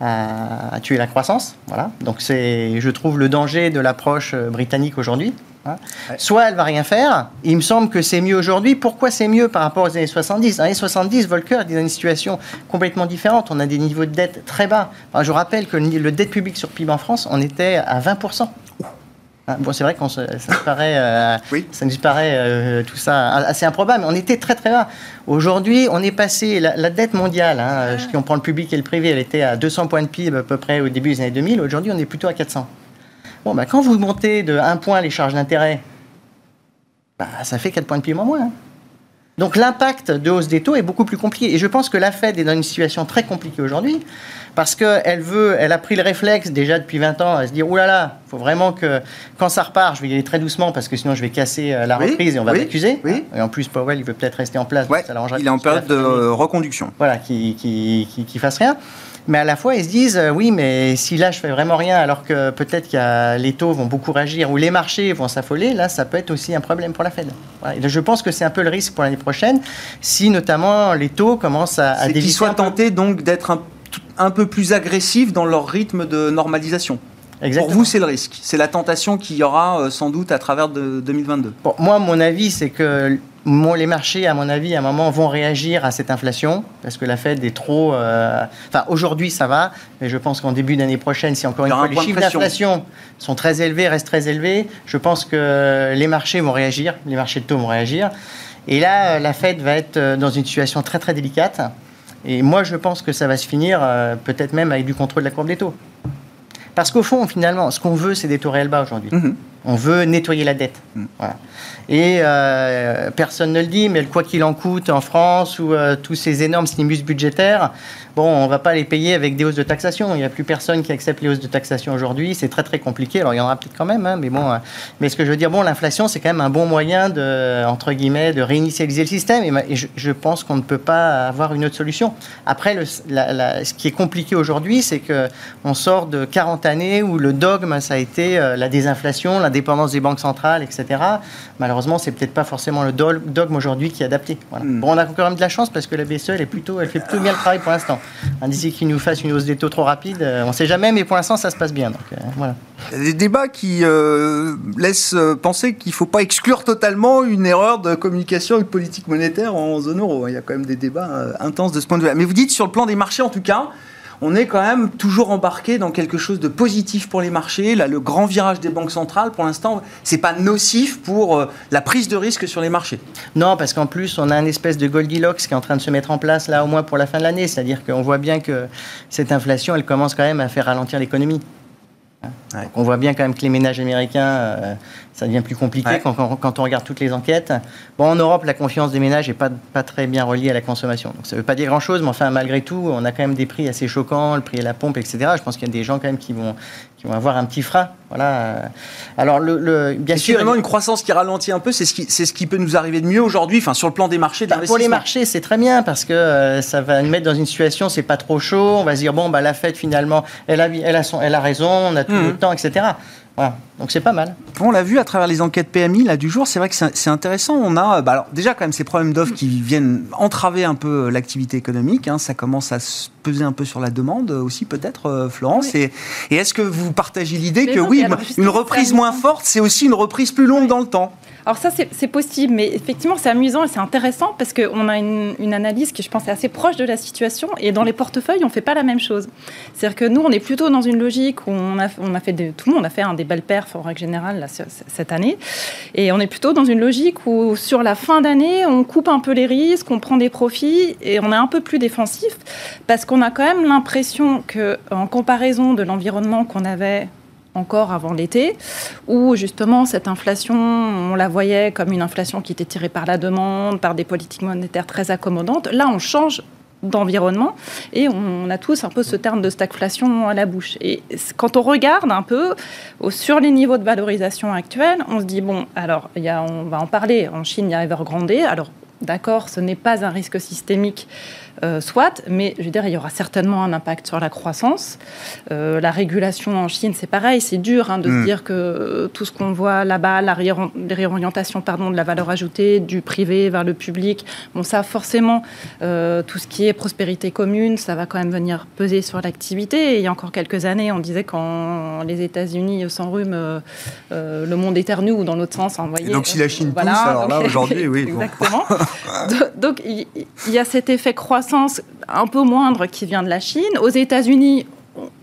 à, tuer la croissance. Voilà. Donc c'est, je trouve, le danger de l'approche euh, britannique aujourd'hui. Hein. Soit elle va rien faire. Il me semble que c'est mieux aujourd'hui. Pourquoi c'est mieux par rapport aux années 70 Dans les années 70, Volcker est dans une situation complètement différente. On a des niveaux de dette très bas. je rappelle que le, dette publique sur PIB en France, on était à 20%. Hein, bon, c'est vrai que ça, nous paraît, euh, ça nous paraît euh, tout ça assez improbable, mais on était très très bas. Aujourd'hui, on est passé, la, dette mondiale, hein, si on prend le public et le privé, elle était à 200 points de PIB à peu près au début des années 2000. Aujourd'hui, on est plutôt à 400. Bon, bah, quand vous montez de 1 point les charges d'intérêt, bah, ça fait 4 points de PIB en moins. Hein. Donc l'impact de hausse des taux est beaucoup plus compliqué. Et je pense que la Fed est dans une situation très compliquée aujourd'hui parce qu'elle veut, elle a pris le réflexe déjà depuis 20 ans à se dire oulala, là là, faut vraiment que quand ça repart, je vais y aller très doucement parce que sinon je vais casser euh, la reprise et on va m'accuser. Oui. Et en plus, Powell, il veut peut-être rester en place. ça il est en période de reconduction. Voilà, qui, qui, qui, fasse rien mais à la fois ils se disent euh, oui mais si là je fais vraiment rien alors que peut-être que les taux vont beaucoup réagir ou les marchés vont s'affoler là ça peut être aussi un problème pour la Fed je pense que c'est un peu le risque pour l'année prochaine si notamment les taux commencent à, à qu'ils soient tentés donc d'être un un peu plus agressifs dans leur rythme de normalisation. Pour vous, c'est le risque. C'est la tentation qu'il y aura euh, sans doute à travers de 2022. moi, mon avis, c'est que les marchés, à mon avis, à un moment, vont réagir à cette inflation parce que la Fed est trop. Euh, enfin, aujourd'hui, ça va, mais je pense qu'en début d'année prochaine, si encore une fois les chiffres d'inflation sont très élevés, restent très élevés, je pense que les marchés vont réagir, les marchés de taux vont réagir. Et là, la Fed va être euh, dans une situation très très délicate. Et moi, je pense que ça va se finir euh, peut-être même avec du contrôle de la courbe des taux. Parce qu'au fond, finalement, ce qu'on veut, c'est des taux réels bas aujourd'hui. Mhm. On veut nettoyer la dette. Mhm. Et euh, personne ne le dit, mais quoi qu'il en coûte en France ou euh, tous ces énormes stimulus budgétaires, bon, on ne va pas les payer avec des hausses de taxation. Il n'y a plus personne qui accepte les hausses de taxation aujourd'hui. C'est très très compliqué. Alors il y en aura peut-être quand même, hein, mais bon. Euh, mais ce que je veux dire, bon, l'inflation, c'est quand même un bon moyen de, entre guillemets, de réinitialiser le système. Et, je, pense qu'on ne peut pas avoir une autre solution. Après, le, ce qui est compliqué aujourd'hui, c'est que on sort de 40 années où le dogme, ça a été la désinflation, l'indépendance des banques centrales, etc. Malheureusement, c'est peut-être pas forcément le dogme aujourd'hui qui est adapté. Hmm. Bon, on a quand même de la chance parce que la BCE, elle, est plutôt, elle fait plutôt bien le travail pour l'instant. D'ici qu'il nous fasse une hausse des taux trop rapide, euh, on ne sait jamais, mais pour l'instant, ça se passe bien. Donc, euh, voilà. Des débats qui euh, laissent penser qu'il ne faut pas exclure totalement une erreur de communication et de politique monétaire en zone euro. Il y a quand même des débats intenses de ce point de vue. Mais vous dites sur le plan des marchés, en tout cas, on est quand même toujours embarqué dans quelque chose de positif pour les marchés. Là, le grand virage des banques centrales, pour l'instant, c'est pas nocif pour euh, la prise de risque sur les marchés. Non, parce qu'en plus, on a une espèce de Goldilocks qui est en train de se mettre en place là, au moins pour la fin de l'année. C'est-à-dire qu'on voit bien que cette inflation, elle commence quand même à faire ralentir l'économie. On voit bien quand même que les ménages américains, euh, ça devient plus compliqué quand, on regarde toutes les enquêtes. Bon, en Europe, la confiance des ménages n'est pas, pas très bien reliée à la consommation. Donc ça ne veut pas dire grand-chose, mais enfin, malgré tout, on a quand même des prix assez choquants, le prix à la pompe, etc. Je pense qu'il y a des gens quand même qui vont, qui vont avoir un petit frein. Voilà. Alors, le, bien sûr. Finalement, une croissance qui ralentit un peu, c'est ce qui, c'est ce qui peut nous arriver de mieux aujourd'hui, enfin, sur le plan des marchés. Bah, pour les marchés, c'est très bien parce que euh, ça va nous mettre dans une situation, c'est pas trop chaud. On va se dire, bon, bah, la fête, finalement, elle a, elle a, son, elle a raison, on a tout mmh. le temps, etc. Donc c'est pas mal. On l'a vu à travers les enquêtes PMI là, du jour, c'est vrai que c'est intéressant. On a bah, déjà quand même ces problèmes d'offres qui viennent entraver un peu l'activité économique. Hein. ça commence à se peser un peu sur la demande aussi peut-être, euh, Florence. Et, est-ce que vous partagez l'idée que oui, une reprise moins forte, c'est aussi une reprise plus longue dans le temps alors ça, c'est possible, mais effectivement, c'est amusant et c'est intéressant parce qu'on a une, analyse qui, je pense, est assez proche de la situation et dans les portefeuilles, on ne fait pas la même chose. C'est-à-dire que nous, on est plutôt dans une logique où on a, on a fait, tout le monde a fait un des belles perfs en règle générale là, cette année, et on est plutôt dans une logique où sur la fin d'année, on coupe un peu les risques, on prend des profits et on est un peu plus défensif parce qu'on a quand même l'impression que, en comparaison de l'environnement qu'on avait encore avant l'été, où justement cette inflation, on la voyait comme une inflation qui était tirée par la demande, par des politiques monétaires très accommodantes. Là, on change d'environnement et on a tous un peu ce terme de stagflation à la bouche. Et quand on regarde un peu sur les niveaux de valorisation actuels, on se dit bon, alors y a, on va en parler. En Chine, il y a Evergrande. Alors d'accord, ce n'est pas un risque systémique euh, soit, mais je veux dire, il y aura certainement un impact sur la croissance. Euh, la régulation en Chine, c'est pareil, c'est dur hein, de se mm. dire que euh, tout ce qu'on voit là-bas, la réorientation pardon, de la valeur ajoutée du privé vers le public, bon, ça forcément, tout ce qui est prospérité commune, ça va quand même venir peser sur l'activité. il y a encore quelques années, on disait quand les États-Unis s'enrhument, le monde éternue ou dans l'autre sens. Hein, donc si la Chine pousse, alors là aujourd'hui, oui. Exactement. donc il y, y a cet effet un peu moindre qui vient de la Chine. Aux États-Unis,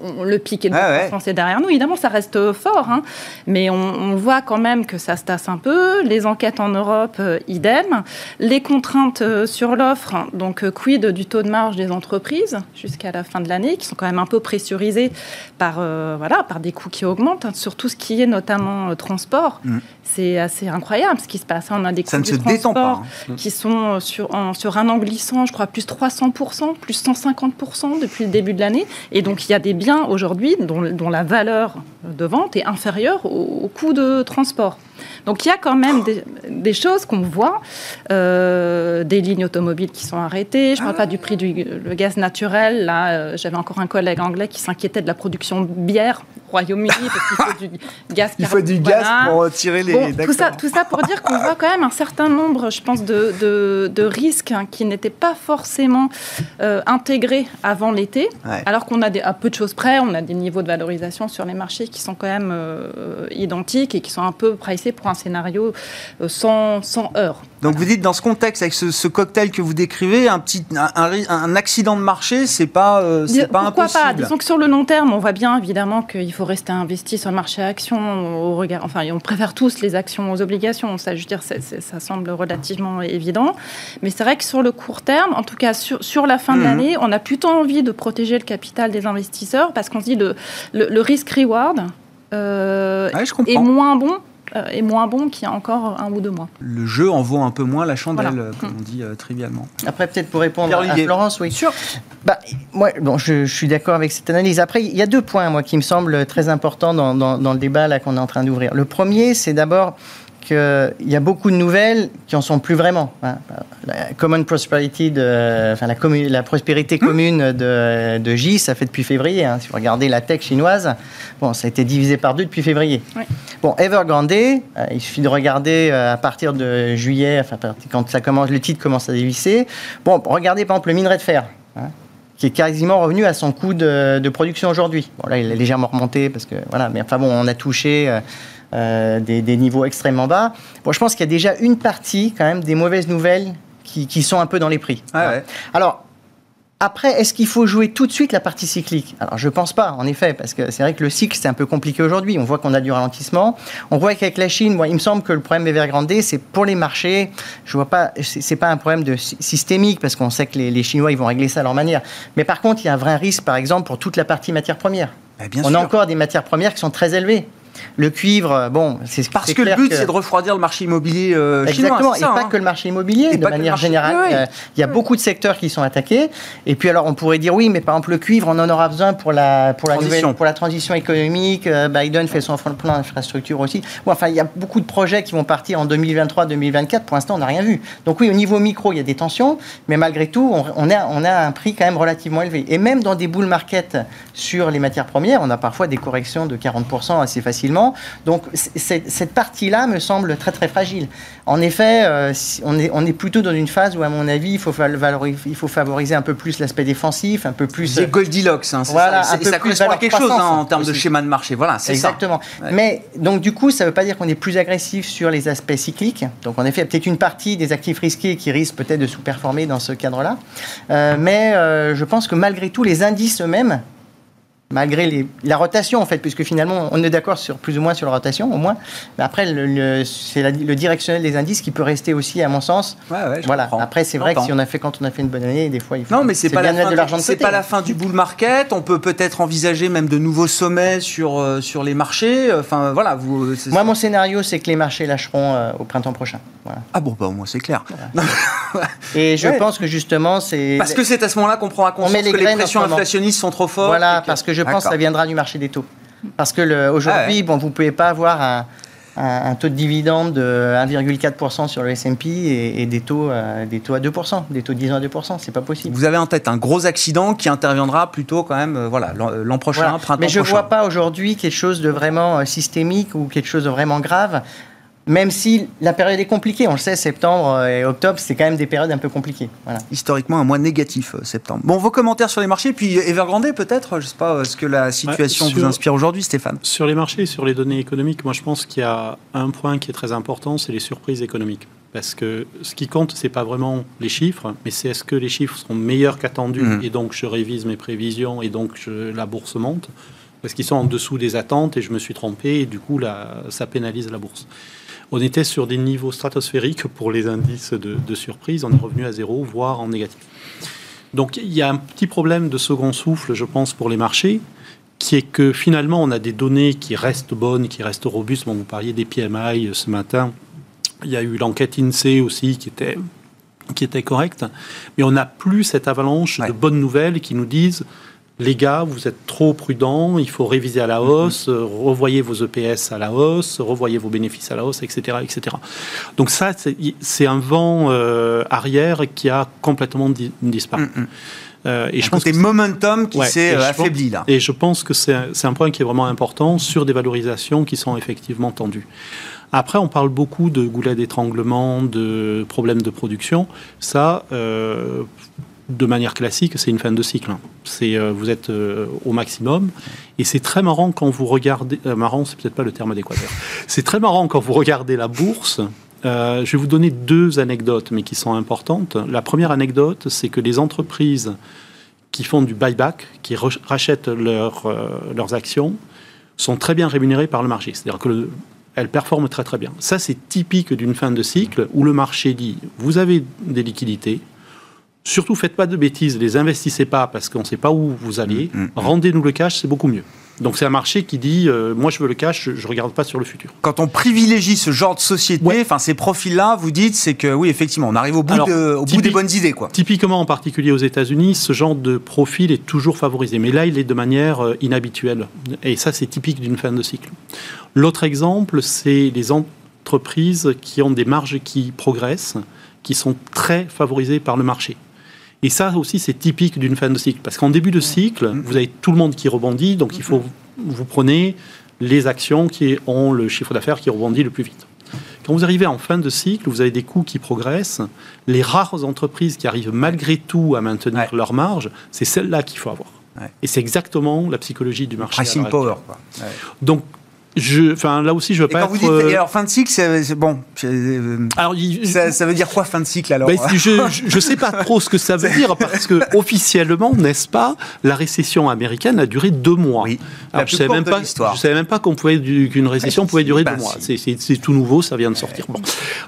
le pic est ah derrière nous. Évidemment, ça reste fort, hein. mais on, voit quand même que ça se tasse un peu. Les enquêtes en Europe, euh, idem. Les contraintes euh, sur l'offre, donc euh, quid du taux de marge des entreprises jusqu'à la fin de l'année, qui sont quand même un peu pressurisées par, voilà, par des coûts qui augmentent, hein, sur tout ce qui est notamment transport. Mm. C'est assez incroyable ce qui se passe. On a des coûts de transport hein. qui sont sur, sur un an glissant, je crois, plus 300%, plus 150% depuis le début de l'année. Et donc, il y a des biens aujourd'hui dont, la valeur de vente est inférieure au coût de transport. Donc il y a quand même des, choses qu'on voit, euh, des lignes automobiles qui sont arrêtées. Je ne parle pas du prix du gaz naturel. Là, euh, j'avais encore un collègue anglais qui s'inquiétait de la production de bière Royaume-Uni parce qu'il faut du gaz. Il faut du gaz pour tirer les. tout, ça, tout ça pour dire qu'on voit quand même un certain nombre, je pense, de, de, risques hein, qui n'étaient pas forcément euh, intégrés avant l'été, alors qu'on a des, à peu de choses près, on a des niveaux de valorisation sur les marchés qui sont quand même identiques et qui sont un peu pricés pour un scénario euh, sans, sans heurts. Donc vous dites dans ce contexte, avec ce, cocktail que vous décrivez, un petit un, accident de marché, c'est pas, euh, c'est pas Pourquoi impossible. pas Disons que sur le long terme, on voit bien évidemment qu'il faut rester investi sur le marché actions. Au regard, enfin, on préfère tous les actions aux obligations. Ça, je veux dire, ça semble relativement évident. Mais c'est vrai que sur le court terme, en tout cas sur, sur la fin de mhm. l'année, on a plutôt envie de protéger le capital des investisseurs parce qu'on se dit le, le, risk-reward euh, est moins bon est moins bon qu'il y a encore un ou deux mois. Le jeu en vaut un peu moins la chandelle, comme on dit euh, trivialement. Après, peut-être pour répondre à Florence, oui. Sûr. Bah, moi, bon, je, suis d'accord avec cette analyse. Après, il y a deux points, moi, qui me semblent très importants dans, dans, dans le débat là qu'on est en train d'ouvrir. Le premier, c'est d'abord qu'il y a beaucoup de nouvelles qui en sont plus vraiment. Hein. La common prosperity, de, enfin la, la prospérité mmh. commune de, de J, ça fait depuis février. Hein. Si vous regardez la tech chinoise, bon, ça a été divisé par deux depuis février. Bon, Evergrande, euh, il suffit de regarder euh, à partir de juillet, enfin, quand ça commence, le titre commence à dévisser. Bon, regardez par exemple le minerai de fer. Hein, qui est quasiment revenu à son coût de, production aujourd'hui. Bon, là, il est légèrement remonté parce que voilà, mais enfin bon, on a touché euh, des, niveaux extrêmement bas. Bon, je pense qu'il y a déjà une partie quand même des mauvaises nouvelles qui, sont un peu dans les prix. Ah Alors, après, est-ce qu'il faut jouer tout de suite la partie cyclique? Alors, je pense pas, en effet, parce que c'est vrai que le cycle, c'est un peu compliqué aujourd'hui. On voit qu'on a du ralentissement. On voit qu'avec la Chine, moi, il me semble que le problème Evergrande, c'est pour les marchés. Je vois pas, c'est pas un problème de systémique, parce qu'on sait que les, Chinois, ils vont régler ça à leur manière. Mais par contre, il y a un vrai risque, par exemple, pour toute la partie matière première. on a encore des matières premières qui sont très élevées. Le cuivre, bon, c'est parce que le but, c'est de refroidir le marché immobilier euh, Exactement, et pas hein. que le marché immobilier, de manière générale. Euh, il y a beaucoup de secteurs qui sont attaqués. Et puis alors, on pourrait dire oui, mais par exemple le cuivre, on en aura besoin pour la pour la transition, pour la transition économique. Euh, Biden fait son plan d'infrastructure aussi. enfin, il y a beaucoup de projets qui vont partir en 2023-2024. Pour l'instant, on n'a rien vu. Donc oui, au niveau micro, il y a des tensions, mais malgré tout, on, a on a un prix quand même relativement élevé. Et même dans des bull market sur les matières premières, on a parfois des corrections de 40% assez facilement donc cette partie-là me semble très très fragile. En effet, euh, on, est, on est plutôt dans une phase où, à mon avis, il faut, valoriser, il faut favoriser un peu plus l'aspect défensif, un peu plus... C'est Goldilocks, hein, voilà, ça, ça correspond à quelque chose hein, en termes de schéma de marché. Voilà, c'est Exactement. Mais donc du coup, ça ne veut pas dire qu'on est plus agressif sur les aspects cycliques. Donc en effet, il y a peut-être une partie des actifs risqués qui risquent peut-être de sous-performer dans ce cadre-là. Euh, mais euh, je pense que malgré tout, les indices eux-mêmes malgré la rotation en fait, puisque finalement on est d'accord sur plus ou moins sur la rotation au moins. Mais après, le, c'est le directionnel des indices qui peut rester aussi, à mon sens. voilà. Après, c'est vrai que si on a fait quand on a fait une bonne année, des fois il faut. Non, mais c'est pas la fin. De l'argent c'est pas la fin du bull market. On peut peut-être envisager même de nouveaux sommets sur euh, sur les marchés. Enfin voilà, vous. Moi, mon scénario, c'est que les marchés lâcheront euh, au printemps prochain. Ah bon, bah au moins c'est clair. Et je pense que justement, c'est parce que c'est à ce moment-là qu'on prendra conscience que les pressions inflationnistes sont trop fortes. Voilà, parce que je pense que ça viendra du marché des taux. Parce que aujourd'hui, ah bon, vous ne pouvez pas avoir un, un, taux de dividende de 1,4% sur le S&P et, des, taux, euh, des taux à 2%, des taux de 10 ans à 2%, c'est pas possible. Vous avez en tête un gros accident qui interviendra plutôt quand même euh, voilà, l'an prochain, printemps prochain. Mais je ne vois pas aujourd'hui quelque chose de vraiment euh, systémique ou quelque chose de vraiment grave même si la période est compliquée. On le sait, septembre et octobre, c'est quand même des périodes un peu compliquées. Voilà. Historiquement, un mois négatif, euh, septembre. Bon, vos commentaires sur les marchés, puis Evergrande peut-être, je ne sais pas euh, ce que la situation vous inspire aujourd'hui, Stéphane. Sur les marchés, sur les données économiques, moi je pense qu'il y a un point qui est très important, c'est les surprises économiques. Parce que ce qui compte, c'est pas vraiment les chiffres, mais c'est est-ce que les chiffres sont meilleurs qu'attendus Mhm. et donc je révise mes prévisions et donc je- la bourse monte, parce qu'ils sont en dessous des attentes et je me suis trompé et du coup là, ça pénalise la bourse. On était sur des niveaux stratosphériques pour les indices de, de surprise, on est revenu à zéro, voire en négatif. Donc il y a un petit problème de second souffle, je pense, pour les marchés, qui est que finalement on a des données qui restent bonnes, qui restent robustes. Bon, vous parliez des PMI ce matin. Il y a eu l'enquête INSEE aussi qui était, qui était correcte. Mais on n'a plus cette avalanche Ouais. de bonnes nouvelles qui nous disent les gars, vous êtes trop prudents, il faut réviser à la hausse, euh, revoyez vos EPS à la hausse, revoyez vos bénéfices à la hausse, etc. etc. Donc ça, c'est un vent euh, arrière qui a complètement di- disparu. Mm, mm. Euh, et Un je pense côté que momentum qui s'est affaibli là. et je pense que c'est un, point qui est vraiment important sur des valorisations qui sont effectivement tendues. Après, on parle beaucoup de goulets d'étranglement, de problèmes de production. Ça, euh, de manière classique, c'est une fin de cycle. hein. C'est euh, vous êtes euh, au maximum, et c'est très marrant quand vous regardez. euh, marrant, c'est peut-être pas le terme adéquat. C'est très marrant quand vous regardez la bourse. Je vais vous donner deux anecdotes, mais qui sont importantes. La première anecdote, c'est que les entreprises qui font du buyback, qui rachètent leur, leurs actions, sont très bien rémunérées par le marché. C'est-à-dire que le- elles performent très très bien. Ça, c'est typique d'une fin de cycle où le marché dit vous avez des liquidités. Surtout, faites pas de bêtises, les investissez pas parce qu'on ne sait pas où vous allez. Mm, mm, mm. Rendez-nous le cash, c'est beaucoup mieux. Donc c'est un marché qui dit euh, moi je veux le cash, je, je regarde pas sur le futur. Quand on privilégie ce genre de société, Ouais. enfin ces profils-là, vous dites, c'est que oui, effectivement, on arrive au bout, Alors, de- au bout typique- des bonnes idées, quoi. Typiquement, en particulier aux États-Unis, ce genre de profil est toujours favorisé. Mais là, il est de manière euh, inhabituelle. Et ça, c'est typique d'une fin de cycle. L'autre exemple, c'est les entreprises qui ont des marges qui progressent, qui sont très favorisées par le marché. Et ça aussi, c'est typique d'une fin de cycle. Parce qu'en début de cycle, vous avez tout le monde qui rebondit, donc il faut vous prenez les actions qui ont le chiffre d'affaires qui rebondit le plus vite. Quand vous arrivez en fin de cycle, vous avez des coûts qui progressent. Les rares entreprises qui arrivent malgré tout à maintenir Ouais. leur marge, c'est celles-là qu'il faut avoir. Ouais. Et c'est exactement la psychologie du marché. Pricing power, quoi. Donc, je, enfin, là aussi, je veux Et pas quand être. vous dites, euh, et alors fin de cycle, c'est bon. euh, alors, il- Ça, ça veut dire quoi fin de cycle alors Ben, je ne sais pas trop ce que ça veut dire parce que officiellement, n'est-ce pas, la récession américaine a duré deux mois. Oui, Alors, je savais même pas, je savais même pas qu'on pouvait du- qu'une récession pouvait durer Ben, deux mois. si. C'est- tout nouveau, ça vient de sortir. Bon.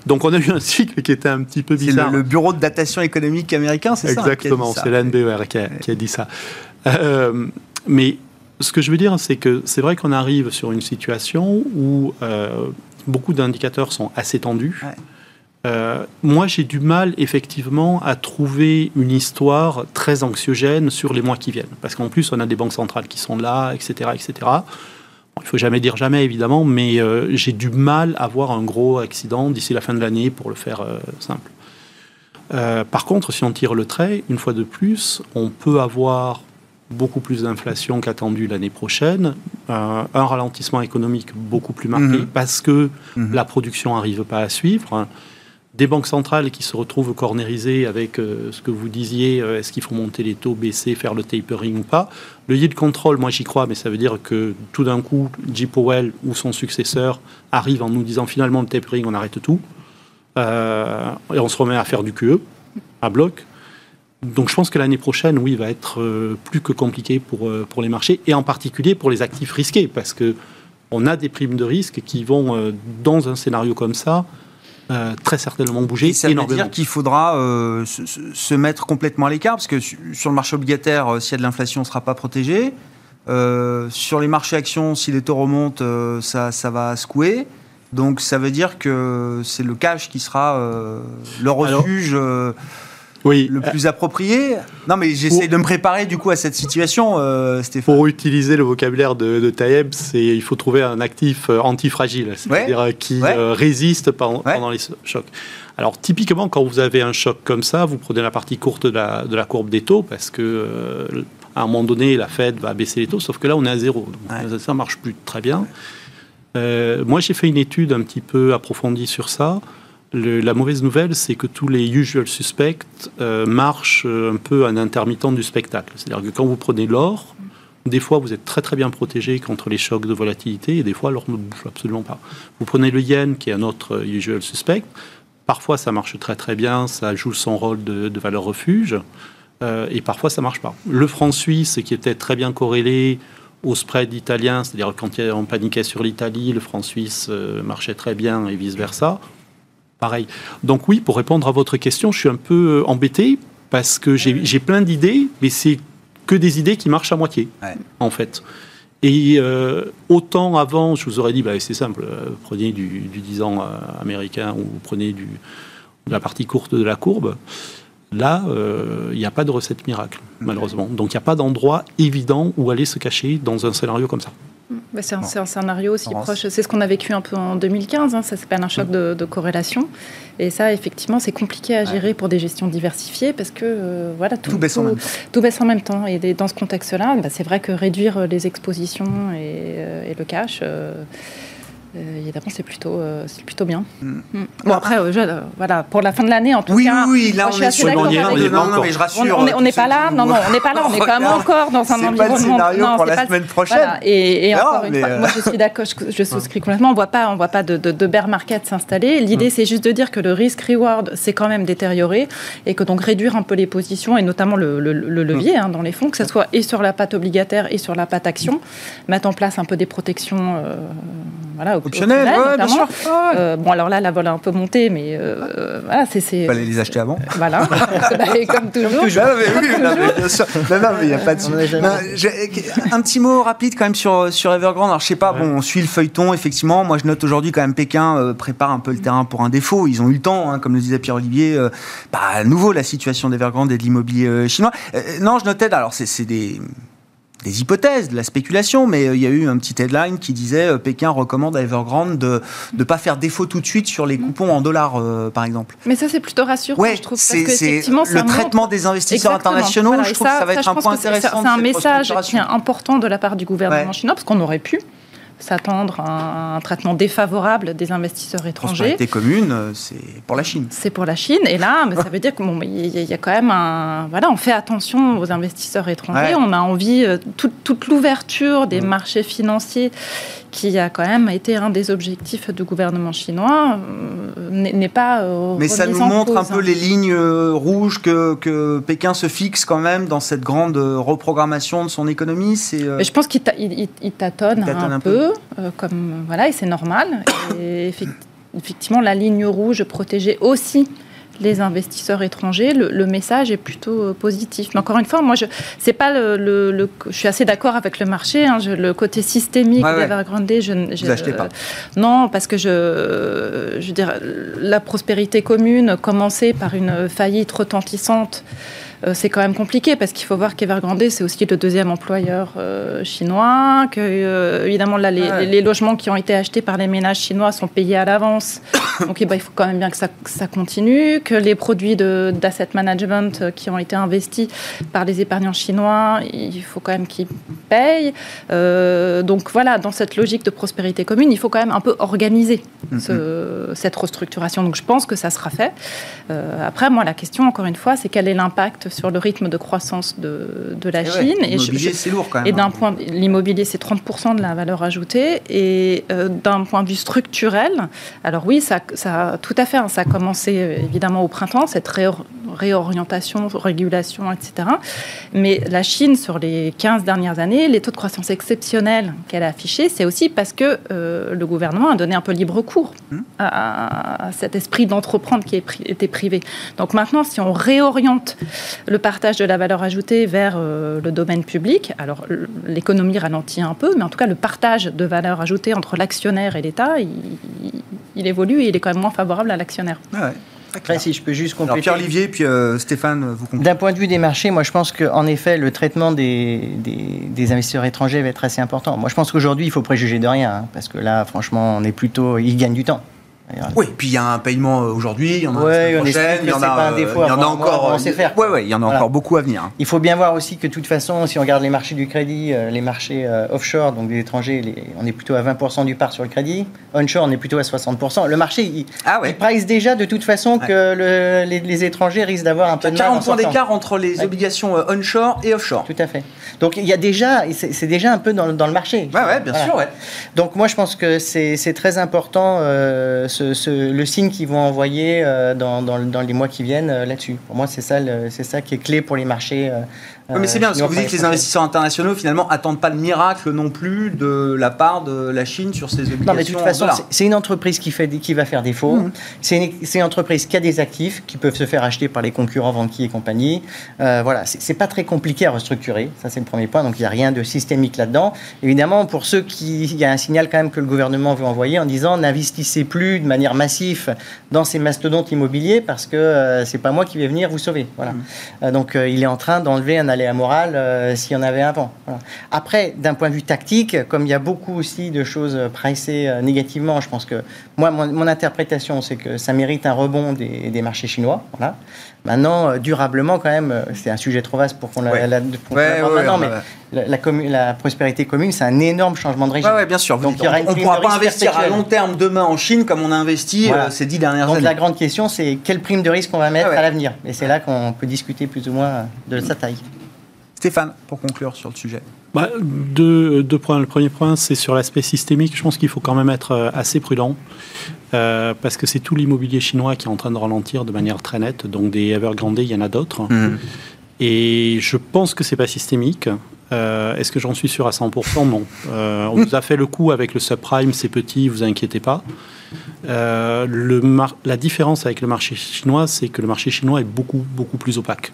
Donc on a eu un cycle qui était un petit peu C'est le, bizarre. le bureau de datation économique américain, c'est ça Exactement, c'est qui, a- qui a dit ça. Euh, mais ce que je veux dire, c'est que c'est vrai qu'on arrive sur une situation où euh, beaucoup d'indicateurs sont assez tendus. Ouais. Euh, moi, j'ai du mal effectivement à trouver une histoire très anxiogène sur les mois qui viennent, parce qu'en plus, on a des banques centrales qui sont là, etc., etc. Bon, il faut jamais dire jamais, évidemment, mais euh, j'ai du mal à voir un gros accident d'ici la fin de l'année, pour le faire euh, simple. Par contre, si on tire le trait, une fois de plus, on peut avoir beaucoup plus d'inflation qu'attendu l'année prochaine, euh, un ralentissement économique beaucoup plus marqué Mhm. parce que Mhm. la production n'arrive pas à suivre, des banques centrales qui se retrouvent cornérisées avec euh, ce que vous disiez, euh, est-ce qu'il faut monter les taux, baisser, faire le tapering ou pas. Le yield control, moi j'y crois, mais ça veut dire que tout d'un coup, J. Powell ou son successeur arrive en nous disant finalement le tapering, on arrête tout. Et on se remet à faire du QE à bloc. Donc je pense que l'année prochaine, oui, va être euh, plus que compliqué pour, euh, pour les marchés, et en particulier pour les actifs risqués, parce que on a des primes de risque qui vont, euh, dans un scénario comme ça, très certainement bouger Et ça veut dire qu'il faudra se, mettre complètement à l'écart, parce que su- sur le marché obligataire, s'il y a de l'inflation, on ne sera pas protégé. Sur les marchés actions, si les taux remontent, ça, ça va secouer. Donc ça veut dire que c'est le cash qui sera le refuge Oui, le plus approprié. Non, mais j'essaie de me préparer du coup à cette situation, euh, Stéphane. Pour utiliser le vocabulaire de, de Taïeb, c'est il faut trouver un actif euh, antifragile, c'est-à-dire euh, qui Ouais. euh, résiste pendant, Ouais. pendant les chocs. Alors typiquement, quand vous avez un choc comme ça, vous prenez la partie courte de la, de la courbe des taux parce que euh, à un moment donné, la Fed va baisser les taux, sauf que là, on est à zéro. Donc. Ça marche plus très bien. Moi, j'ai fait une étude un petit peu approfondie sur ça. Le- la mauvaise nouvelle, c'est que tous les usual suspects euh, marchent euh, un peu en intermittent du spectacle. C'est-à-dire que quand vous prenez l'or, des fois vous êtes très très bien protégé contre les chocs de volatilité et des fois l'or ne bouge absolument pas. Vous prenez le yen, qui est un autre euh, usual suspect. parfois ça marche très très bien, ça joue son rôle de, de valeur refuge, euh, et parfois ça marche pas. Le franc suisse, qui était très bien corrélé au spread italien, c'est-à-dire quand on paniquait sur l'Italie, le franc suisse euh, marchait très bien et vice-versa. Pareil. Donc oui, pour répondre à votre question, je suis un peu euh, embêté parce que j'ai plein d'idées, mais c'est que des idées qui marchent à moitié, en fait. Et euh, autant avant, je vous aurais dit, bah, c'est simple, prenez du, du 10 ans américain ou prenez du, de la partie courte de la courbe. Là, il n'y a pas de recette miracle, malheureusement. Donc il n'y a pas d'endroit évident où aller se cacher dans un scénario comme ça. C'est un, un, scénario aussi proche. C'est ce qu'on a vécu un peu en 2015. Hein, ça s'appelle un choc de, de, corrélation. Et ça, effectivement, c'est compliqué à gérer pour des gestions diversifiées parce que euh, voilà, tout, tout, baisse en même temps. Tout baisse en même temps. Et dans ce contexte-là, bah, c'est vrai que réduire les expositions et, euh, et le cash. Euh, euh, évidemment, c'est plutôt, euh, c'est plutôt bien. Mm. Mm. Bon, après, euh, je, voilà, pour la fin de l'année, en tout oui, cas. Oui, oui, là, on est sur on, non, mais je rassure. On n'est pas là, non, non, on n'est pas là, on est quand même encore dans un environnement. C'est pas le scénario pour la semaine prochaine. Et, et non, encore une fois, moi, je suis d'accord, je, souscris complètement. On voit pas, on voit pas de, bear market s'installer. L'idée, mm. c'est juste de dire que le risk reward s'est quand même détérioré et que donc réduire un peu les positions et notamment le, le, le levier hein, dans les fonds, que ce soit et sur la patte obligataire et sur la patte action, mettre en place un peu des protections, euh, voilà, optionnelles. Ouais, bien sûr. Euh, bon, alors là, la vol a un peu monté, mais euh, voilà, c'est. Il fallait les acheter avant. Voilà. comme toujours. Comme toujours. Non, mais oui, non, mais bien sûr. Non, non, mais il n'y a pas de. un petit mot rapide quand même sur, sur Evergrande. Alors, je sais pas, ouais. bon, on suit le feuilleton, effectivement. Moi, je note aujourd'hui quand même Pékin euh, prépare un peu le terrain pour un défaut. Ils ont eu le temps, hein, comme le disait Pierre-Olivier. Euh, bah, à nouveau, la situation d'Evergrande et de l'immobilier euh, chinois. non, je notais, alors, c'est des des hypothèses, de la spéculation, mais euh, il y a eu un petit headline qui disait euh, Pékin recommande à Evergrande de ne pas faire défaut tout de suite sur les coupons en dollars, euh, par exemple. Mais ça, c'est plutôt rassurant, ouais, je trouve. C'est le traitement des investisseurs Exactement. internationaux, voilà, je trouve ça, que ça va être un point intéressant. C'est un message qui est important de la part du gouvernement ouais. chinois, parce qu'on aurait pu s'attendre à un traitement défavorable des investisseurs étrangers. Prospérité commune, c'est pour la Chine. C'est pour la Chine. Et là, ça veut dire qu'il bon, y, y, a quand même un... Voilà, on fait attention aux investisseurs étrangers. Ouais. On a envie... Toute, toute l'ouverture des mmh. marchés financiers qui a quand même été un des objectifs du gouvernement chinois, euh, n'est pas. Euh, Mais ça nous montre cause, un peu les lignes euh, rouges que, que, Pékin se fixe quand même dans cette grande reprogrammation de son économie. C'est. Je pense qu'il il, il tâtonne, un, un, peu, peu. comme voilà, et c'est normal. et effectivement, la ligne rouge protégeait aussi les investisseurs étrangers, le, le, message est plutôt euh, positif. Mais encore une fois, moi, je, c'est pas le, le, le je suis assez d'accord avec le marché. Hein, je, le côté systémique ouais, d'Evergrande, je, je, achetez pas. non, parce que je, je veux dire, la prospérité commune, commencée par une faillite retentissante euh, c'est quand même compliqué parce qu'il faut voir qu'Evergrande, c'est aussi le deuxième employeur euh, chinois, que euh, évidemment là, les, ouais. les, logements qui ont été achetés par les ménages chinois sont payés à l'avance. Donc eh ben, il faut quand même bien que ça, que ça continue, que les produits d'asset management qui ont été investis par les épargnants chinois, il faut quand même qu'ils payent. Euh, donc voilà, dans cette logique de prospérité commune, il faut quand même un peu organiser mm -hmm. ce, cette restructuration. Donc je pense que ça sera fait. Euh, après, moi, la question, encore une fois, c'est quel est l'impact sur le rythme de croissance de, de la et Chine. Ouais, l'immobilier, c'est lourd quand même. Et d'un point, l'immobilier, c'est 30% de la valeur ajoutée. Et euh, d'un point de vue structurel, alors oui, ça, ça tout à fait, hein, ça a commencé euh, évidemment au printemps, cette ré réorientation, régulation, etc. Mais la Chine, sur les 15 dernières années, les taux de croissance exceptionnels qu'elle a affichés, c'est aussi parce que euh, le gouvernement a donné un peu libre cours à, à, cet esprit d'entreprendre qui était privé. Donc maintenant, si on réoriente le partage de la valeur ajoutée vers euh, le domaine public. Alors l'économie ralentit un peu, mais en tout cas le partage de valeur ajoutée entre l'actionnaire et l'État, il, il, évolue et il est quand même moins favorable à l'actionnaire. Ah ouais. Après, si je peux juste compléter. Pierre-Olivier, puis euh, Stéphane, vous complétez. D'un point de vue des marchés, moi je pense qu'en effet, le traitement des, des, des, investisseurs étrangers va être assez important. Moi je pense qu'aujourd'hui, il faut préjuger de rien, hein, parce que là, franchement, on est plutôt. Ils gagnent du temps. Oui, puis il y a un paiement aujourd'hui, il y en a ouais, une prochaine, il y en a, il y en a encore. Ouais, ouais, il y en a encore beaucoup à venir. Il faut bien voir aussi que de toute façon, si on regarde les marchés du crédit, euh, les marchés euh, offshore, donc des étrangers, les, on est plutôt à 20% du part sur le crédit. Onshore, on est plutôt à 60%. Le marché, il, ah ouais. il price déjà de toute façon ouais. que le, les, les, étrangers risquent d'avoir un peu de 40 points d'écart entre les obligations euh, onshore et offshore. Tout à fait. Donc il y a déjà, c'est déjà un peu dans, dans le marché. Ouais, ouais, bien voilà. sûr, ouais. Donc moi, je pense que c'est très important euh, ce le signe qu'ils vont envoyer dans, dans, les mois qui viennent là-dessus. Pour moi, c'est ça, c'est ça qui est clé pour les marchés mais c'est bien, parce que vous dites que les investisseurs internationaux, finalement, attendent pas le miracle non plus de la part de la Chine sur ces obligations. Non, mais de toute façon, c'est une entreprise qui, fait, qui va faire défaut. Mmh. C'est une, une, entreprise qui a des actifs qui peuvent se faire acheter par les concurrents banquiers et compagnie. Euh, voilà, c'est pas très compliqué à restructurer. Ça, c'est le premier point. Donc, il n'y a rien de systémique là-dedans. Évidemment, pour ceux qui. Il y a un signal quand même que le gouvernement veut envoyer en disant n'investissez plus de manière massive dans ces mastodontes immobiliers parce que euh, c'est pas moi qui vais venir vous sauver. Voilà. Mmh. Euh, donc, euh, il est en train d'enlever un à morale euh, s'il y en avait avant. Après, d'un point de vue tactique, comme il y a beaucoup aussi de choses pricées euh, négativement, je pense que moi, mon, interprétation, c'est que ça mérite un rebond des, marchés chinois. Voilà. Maintenant, euh, durablement, quand même, c'est un sujet trop vaste pour qu'on la, maintenant, mais la, la, prospérité commune, c'est un énorme changement de régime. Oui, bien sûr. Donc, on ne pourra pas investir à long terme demain en Chine comme on a investi ces dix dernières années. Donc, la grande question, c'est quelle prime de risque on va mettre à l'avenir? Et c'est là qu'on peut discuter plus ou moins de sa taille. Stéphane, pour conclure sur le sujet. Bah, deux, points. Le premier point, c'est sur l'aspect systémique. Je pense qu'il faut quand même être euh, assez prudent. Euh, parce que c'est tout l'immobilier chinois qui est en train de ralentir de manière très nette. Donc des Evergrande, il y en a d'autres. Mmh. Et je pense que c'est pas systémique. Euh, est-ce que j'en suis sûr à 100% Non. on nous a fait le coup avec le subprime, c'est petit, vous inquiétez pas. le la différence avec le marché chinois, c'est que le marché chinois est beaucoup, beaucoup plus opaque.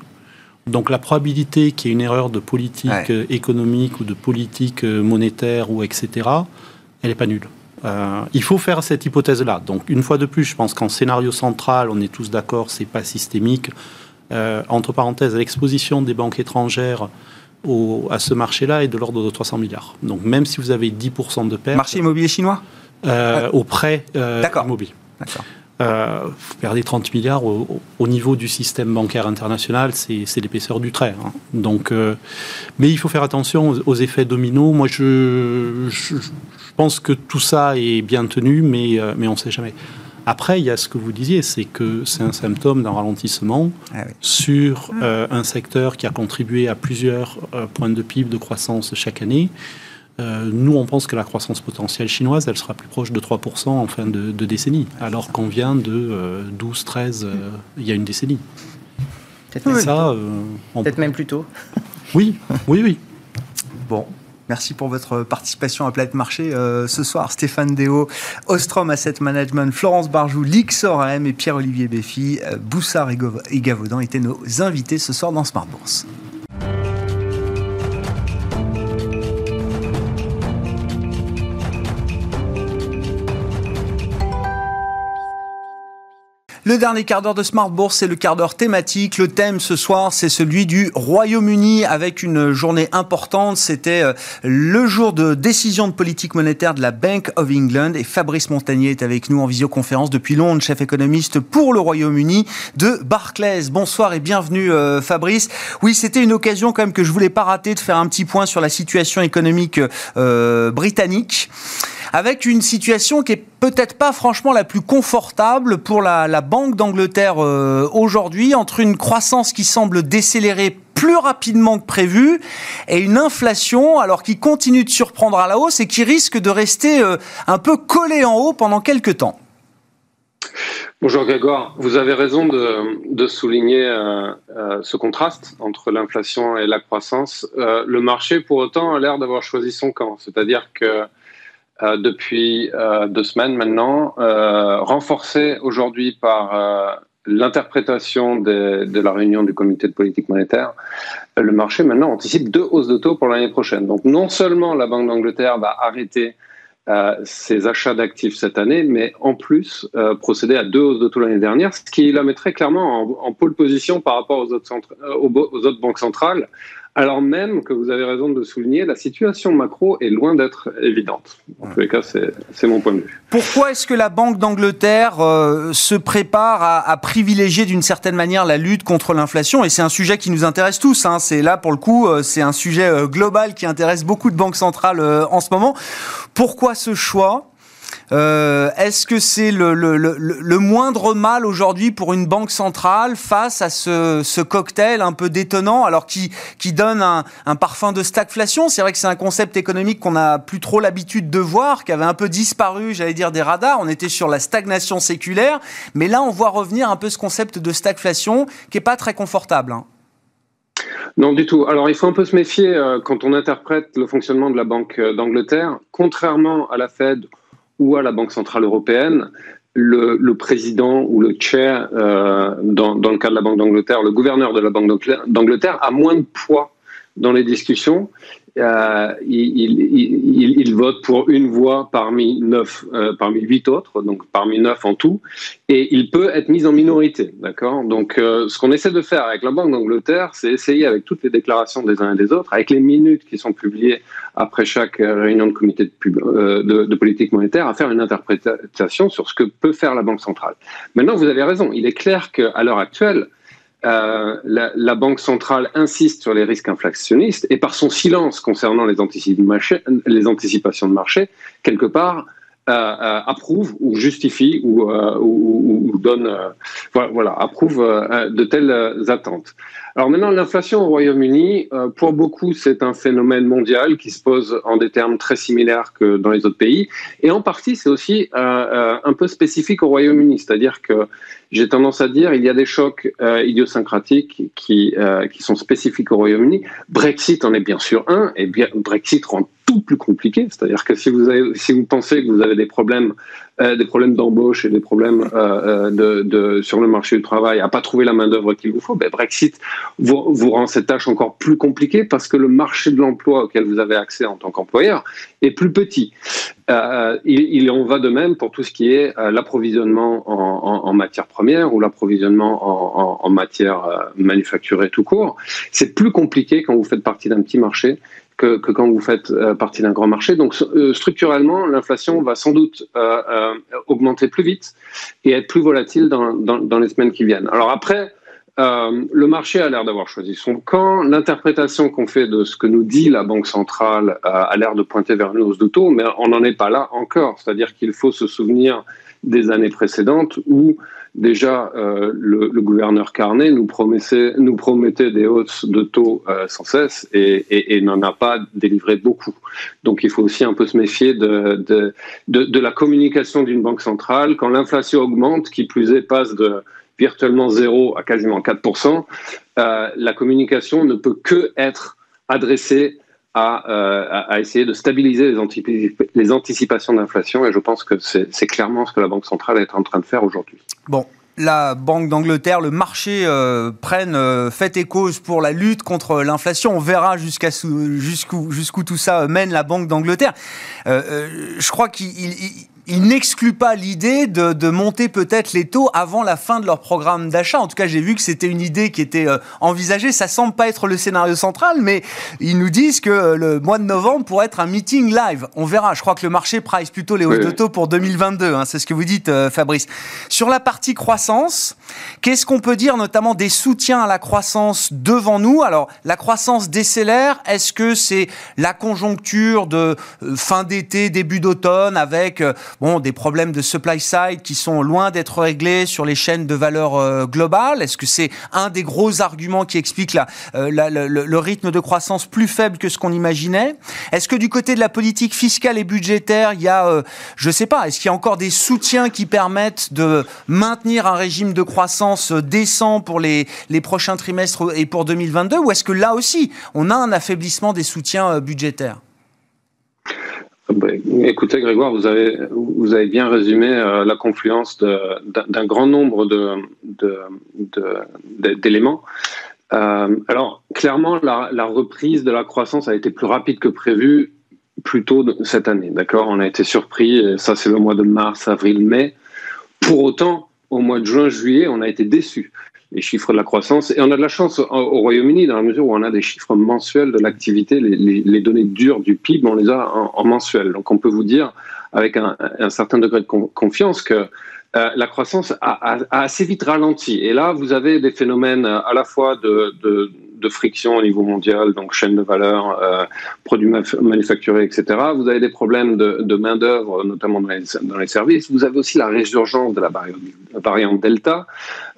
Donc la probabilité qu'il y ait une erreur de politique euh, économique ou de politique euh, monétaire ou etc., elle n'est pas nulle. Euh, il faut faire cette hypothèse-là. Donc une fois de plus, je pense qu'en scénario central, on est tous d'accord, c'est pas systémique. entre parenthèses, l'exposition des banques étrangères au, à ce marché-là est de l'ordre de 300 milliards. Donc même si vous avez 10% de perte... Marché immobilier chinois? Au prêt immobilier. D'accord. Euh, vous perdez 30 milliards au, niveau du système bancaire international, c'est l'épaisseur du trait. Hein. Donc, euh, mais il faut faire attention aux, effets dominos. Moi, je, je, pense que tout ça est bien tenu, mais, euh, mais on ne sait jamais. Après, il y a ce que vous disiez, c'est que c'est un symptôme d'un ralentissement ah sur un secteur qui a contribué à plusieurs points de PIB de croissance chaque année. Euh, nous, on pense que la croissance potentielle chinoise, elle sera plus proche de 3% en fin de, décennie, alors qu'on vient de 12, euh, 13 euh, il y a une décennie. Peut-être même plus tôt. Oui, oui, oui. Bon, Merci pour votre participation à Planète Marché ce soir. Stéphane Déo, Ostrom Asset Management, Florence Barjou, Lixorem et Pierre-Olivier Béfi, Boussard et Gavaudan étaient nos invités ce soir dans Smart Bourse. Le dernier quart d'heure de Smart Bourse, c'est le quart d'heure thématique. Le thème ce soir, c'est celui du Royaume-Uni avec une journée importante. C'était euh, le jour de décision de politique monétaire de la Bank of England et Fabrice Montagnier est avec nous en visioconférence depuis Londres, chef économiste pour le Royaume-Uni de Barclays. Bonsoir et bienvenue euh, Fabrice. Oui, c'était une occasion quand même que je voulais pas rater de faire un petit point sur la situation économique euh, britannique avec une situation qui est peut-être pas franchement la plus confortable pour la, Banque d'Angleterre euh, aujourd'hui, entre une croissance qui semble décélérer plus rapidement que prévu et une inflation alors qui continue de surprendre à la hausse et qui risque de rester euh, un peu collée en haut pendant quelques temps. Bonjour Grégoire, vous avez raison de, souligner euh, ce contraste entre l'inflation et la croissance. le marché, pour autant, a l'air d'avoir choisi son camp, c'est-à-dire que euh, depuis euh, deux semaines maintenant, euh, renforcé aujourd'hui par l'interprétation de la réunion du comité de politique monétaire, le marché maintenant anticipe deux hausses de taux pour l'année prochaine. Donc non seulement la Banque d'Angleterre va arrêter ses achats d'actifs cette année, mais en plus procéder à deux hausses de taux l'année dernière, ce qui la mettrait clairement en, pôle position par rapport aux autres banques centrales, alors même que vous avez raison de le souligner, la situation macro est loin d'être évidente. En tous les cas, c'est mon point de vue. Pourquoi est-ce que la Banque d'Angleterre euh, se prépare à, privilégier d'une certaine manière la lutte contre l'inflation? Et c'est un sujet qui nous intéresse tous. Hein. C'est là, pour le coup, euh, c'est un sujet euh, global qui intéresse beaucoup de banques centrales en ce moment. Pourquoi ce choix? Euh, est-ce que c'est le, moindre mal aujourd'hui pour une banque centrale face à ce, cocktail un peu détonnant, alors qui, qui donne un, parfum de stagflation? C'est vrai que c'est un concept économique qu'on n'a plus trop l'habitude de voir, qui avait un peu disparu, j'allais dire, des radars. On était sur la stagnation séculaire, mais là, on voit revenir un peu ce concept de stagflation qui est pas très confortable. Hein. Non, du tout. Alors, il faut un peu se méfier euh, quand on interprète le fonctionnement de la Banque euh, d'Angleterre. Contrairement à la Fed ou à la Banque Centrale Européenne, le, le président ou le chair, euh, dans, dans, le cas de la Banque d'Angleterre, le gouverneur de la Banque d'Angleterre a moins de poids dans les discussions euh, il, vote pour une voix parmi neuf, euh, parmi huit autres, donc parmi neuf en tout, et il peut être mis en minorité, d'accord? Donc, euh, ce qu'on essaie de faire avec la Banque d'Angleterre, c'est essayer avec toutes les déclarations des uns et des autres, avec les minutes qui sont publiées après chaque réunion de comité de, de, politique monétaire, à faire une interprétation sur ce que peut faire la Banque centrale. Maintenant, vous avez raison. Il est clair qu'à l'heure actuelle, euh, la, Banque centrale insiste sur les risques inflationnistes et par son silence concernant les, les anticipations de marché, quelque part, euh, euh, approuve ou justifie ou, ou, donne, voilà, approuve de telles attentes. Alors maintenant, l'inflation au Royaume-Uni, pour beaucoup, c'est un phénomène mondial qui se pose en des termes très similaires que dans les autres pays, et en partie, c'est aussi un peu spécifique au Royaume-Uni, c'est-à-dire que j'ai tendance à dire il y a des chocs euh, idiosyncratiques qui, euh, qui sont spécifiques au Royaume-Uni. Brexit en est bien sûr un, et bien Brexit rend tout plus compliqué. C'est-à-dire que si vous, avez, si vous pensez que vous avez des problèmes euh, des problèmes d'embauche et des problèmes euh, euh, de, de, sur le marché du travail, à pas trouver la main d'œuvre qu'il vous faut, ben Brexit vous, vous, rend cette tâche encore plus compliquée parce que le marché de l'emploi auquel vous avez accès en tant qu'employeur est plus petit. Euh, il, il, en va de même pour tout ce qui est euh, l'approvisionnement en, en, en, matière première ou l'approvisionnement en, en, matière euh, manufacturée tout court. C'est plus compliqué quand vous faites partie d'un petit marché que, que, quand vous faites euh, partie d'un grand marché. Donc euh, structurellement, l'inflation va sans doute euh, euh, augmenter plus vite et être plus volatile dans, dans, dans les semaines qui viennent. Alors après, euh, le marché a l'air d'avoir choisi son camp. L'interprétation qu'on fait de ce que nous dit la Banque centrale a l'air de pointer vers une hausse de taux, mais on n'en est pas là encore. C'est-à-dire qu'il faut se souvenir des années précédentes où déjà euh, le, gouverneur Carnet nous promettait, des hausses de taux euh, sans cesse et, n'en a pas délivré beaucoup. Donc il faut aussi un peu se méfier de la communication d'une banque centrale. Quand l'inflation augmente, qui plus est passe de virtuellement zéro à quasiment 4%, euh, la communication ne peut que être adressée à, euh, à, essayer de stabiliser les, anticip les anticipations d'inflation et je pense que c'est clairement ce que la Banque centrale est en train de faire aujourd'hui. Bon, la Banque d'Angleterre, le marché euh, prennent euh, fait et cause pour la lutte contre l'inflation. On verra jusqu'à jusqu'où jusqu'où tout ça mène la Banque d'Angleterre. Euh je crois qu'il il n'exclut pas l'idée de, de, monter peut-être les taux avant la fin de leur programme d'achat. En tout cas, j'ai vu que c'était une idée qui était euh, envisagée. Ça semble pas être le scénario central, mais ils nous disent que euh, le mois de novembre pourrait être un meeting live. On verra. Je crois que le marché price plutôt les hausses oui, de taux pour 2022. Hein, C'est ce que vous dites, euh, Fabrice. Sur la partie croissance, qu'est-ce qu'on peut dire notamment des soutiens à la croissance devant nous? Alors, la croissance décélère. Est-ce que c'est la conjoncture de fin d'été, début d'automne avec bon, des problèmes de supply side qui sont loin d'être réglés sur les chaînes de valeur euh, globale. Est-ce que c'est un des gros arguments qui explique euh, le, rythme de croissance plus faible que ce qu'on imaginait? Est-ce que du côté de la politique fiscale et budgétaire, il y a, euh, je sais pas, est-ce qu'il y a encore des soutiens qui permettent de maintenir un régime de croissance décent pour les, prochains trimestres et pour 2022 Ou est-ce que là aussi, on a un affaiblissement des soutiens budgétaires? Écoutez, Grégoire, vous avez, bien résumé euh, la confluence d'un grand nombre d'éléments. Euh, alors, clairement, la, reprise de la croissance a été plus rapide que prévu plus tôt cette année. D'accord? On a été surpris, ça c'est le mois de mars, avril, mai. Pour autant, au mois de juin, juillet, on a été déçus les chiffres de la croissance. Et on a de la chance au Royaume-Uni dans la mesure où on a des chiffres mensuels de l'activité. Les, données dures du PIB, on les a en, en, mensuel. Donc on peut vous dire avec un, certain degré de confiance que euh, la croissance a, a, assez vite ralenti. Et là, vous avez des phénomènes à la fois de, de, de friction au niveau mondial, donc chaîne de valeur, euh, produits manufacturés, etc. Vous avez des problèmes de, main-d'œuvre, notamment dans les, services. Vous avez aussi la résurgence de la variante, Delta.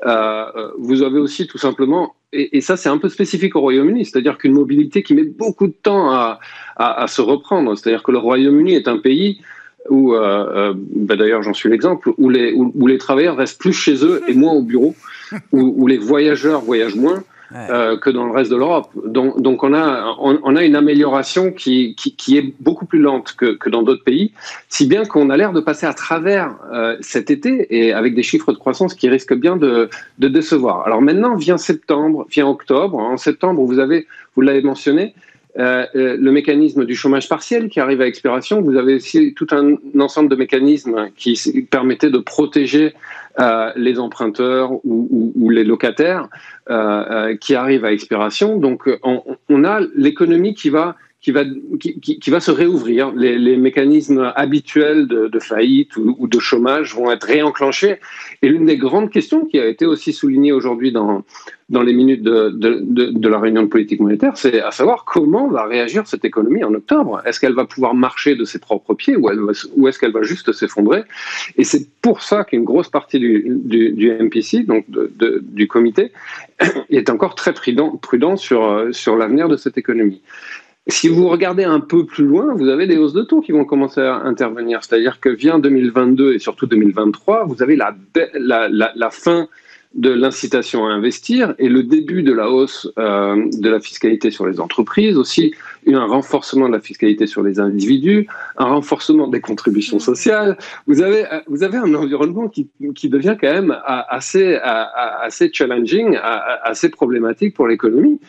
Euh, vous avez aussi tout simplement et, ça, c'est un peu spécifique au Royaume-Uni, c'est-à-dire qu'une mobilité qui met beaucoup de temps à, à, se reprendre. C'est-à-dire que le Royaume-Uni est un pays où, euh, bah d'ailleurs j'en suis l'exemple, où les, où, les travailleurs restent plus chez eux et moins au bureau, où les voyageurs voyagent moins. Euh, que dans le reste de l'Europe. Donc, donc on, a, on, a une amélioration qui, qui, qui, est beaucoup plus lente que, que dans d'autres pays, si bien qu'on a l'air de passer à travers euh, cet été et avec des chiffres de croissance qui risquent bien de, de décevoir. Alors maintenant vient septembre, vient octobre. En septembre, vous avez, vous l'avez mentionné, euh, euh, le mécanisme du chômage partiel qui arrive à expiration. Vous avez aussi tout un ensemble de mécanismes qui permettaient de protéger euh, les emprunteurs ou, les locataires qui arrivent à expiration. Donc on, on a l'économie qui va qui va, qui, qui, va se réouvrir. Les, mécanismes habituels de, faillite ou, de chômage vont être réenclenchés. Et l'une des grandes questions qui a été aussi soulignée aujourd'hui dans, dans les minutes de, de, de, la réunion de politique monétaire, c'est à savoir comment va réagir cette économie en octobre. Est-ce qu'elle va pouvoir marcher de ses propres pieds ou, ou est-ce qu'elle va juste s'effondrer? Et c'est pour ça qu'une grosse partie du, du, du MPC, donc du comité, est encore très prudent, prudent sur, sur l'avenir de cette économie. Si vous regardez un peu plus loin, vous avez des hausses de taux qui vont commencer à intervenir. C'est-à-dire que vient 2022 et surtout 2023, vous avez la, fin de l'incitation à investir et le début de la hausse euh, de la fiscalité sur les entreprises, aussi un renforcement de la fiscalité sur les individus, un renforcement des contributions sociales. Vous avez, avez un environnement qui, devient quand même assez, assez challenging, assez problématique pour l'économie.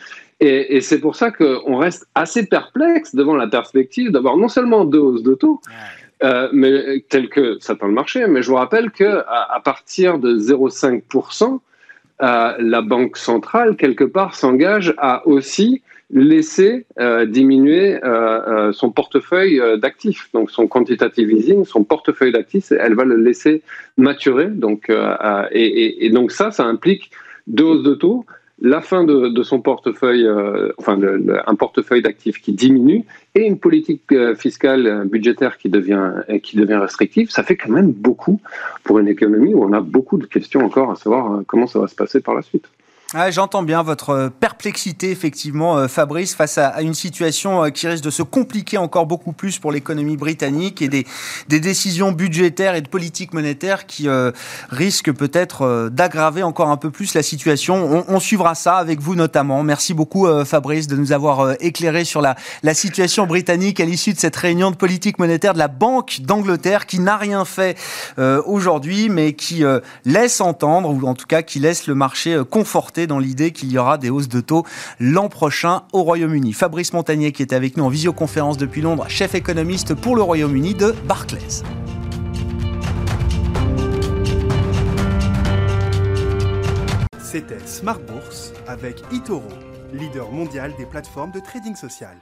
Et, et c'est pour ça qu'on reste assez perplexe devant la perspective d'avoir non seulement deux hausses de taux, euh, mais tel que ça tend le marché, mais je vous rappelle que à, à partir de 0,5%, euh, la banque centrale quelque part s'engage à aussi laisser euh, diminuer euh, son portefeuille d'actifs, donc son quantitative easing, son portefeuille d'actifs, elle va le laisser maturer. Donc, et, et, et, donc ça, ça implique deux hausses de taux la fin de, son portefeuille, euh, enfin un portefeuille d'actifs qui diminue et une politique euh, fiscale euh, budgétaire qui devient qui devient restrictive, ça fait quand même beaucoup pour une économie où on a beaucoup de questions encore à savoir comment ça va se passer par la suite. Ah, J'entends bien votre euh, perplexité, effectivement, euh, Fabrice, face à, une situation euh, qui risque de se compliquer encore beaucoup plus pour l'économie britannique et des, décisions budgétaires et de politique monétaire qui risquent peut-être d'aggraver encore un peu plus la situation. On, suivra ça avec vous notamment. Merci beaucoup, Fabrice, de nous avoir éclairé sur la, la situation britannique à l'issue de cette réunion de politique monétaire de la Banque d'Angleterre qui n'a rien fait aujourd'hui, mais qui laisse entendre, ou en tout cas qui laisse le marché conforté dans l'idée qu'il y aura des hausses de taux l'an prochain au Royaume-Uni. Fabrice Montagnier qui est avec nous en visioconférence depuis Londres, chef économiste pour le Royaume-Uni de Barclays. C'était Smart Bourse avec Itoro, leader mondial des plateformes de trading social.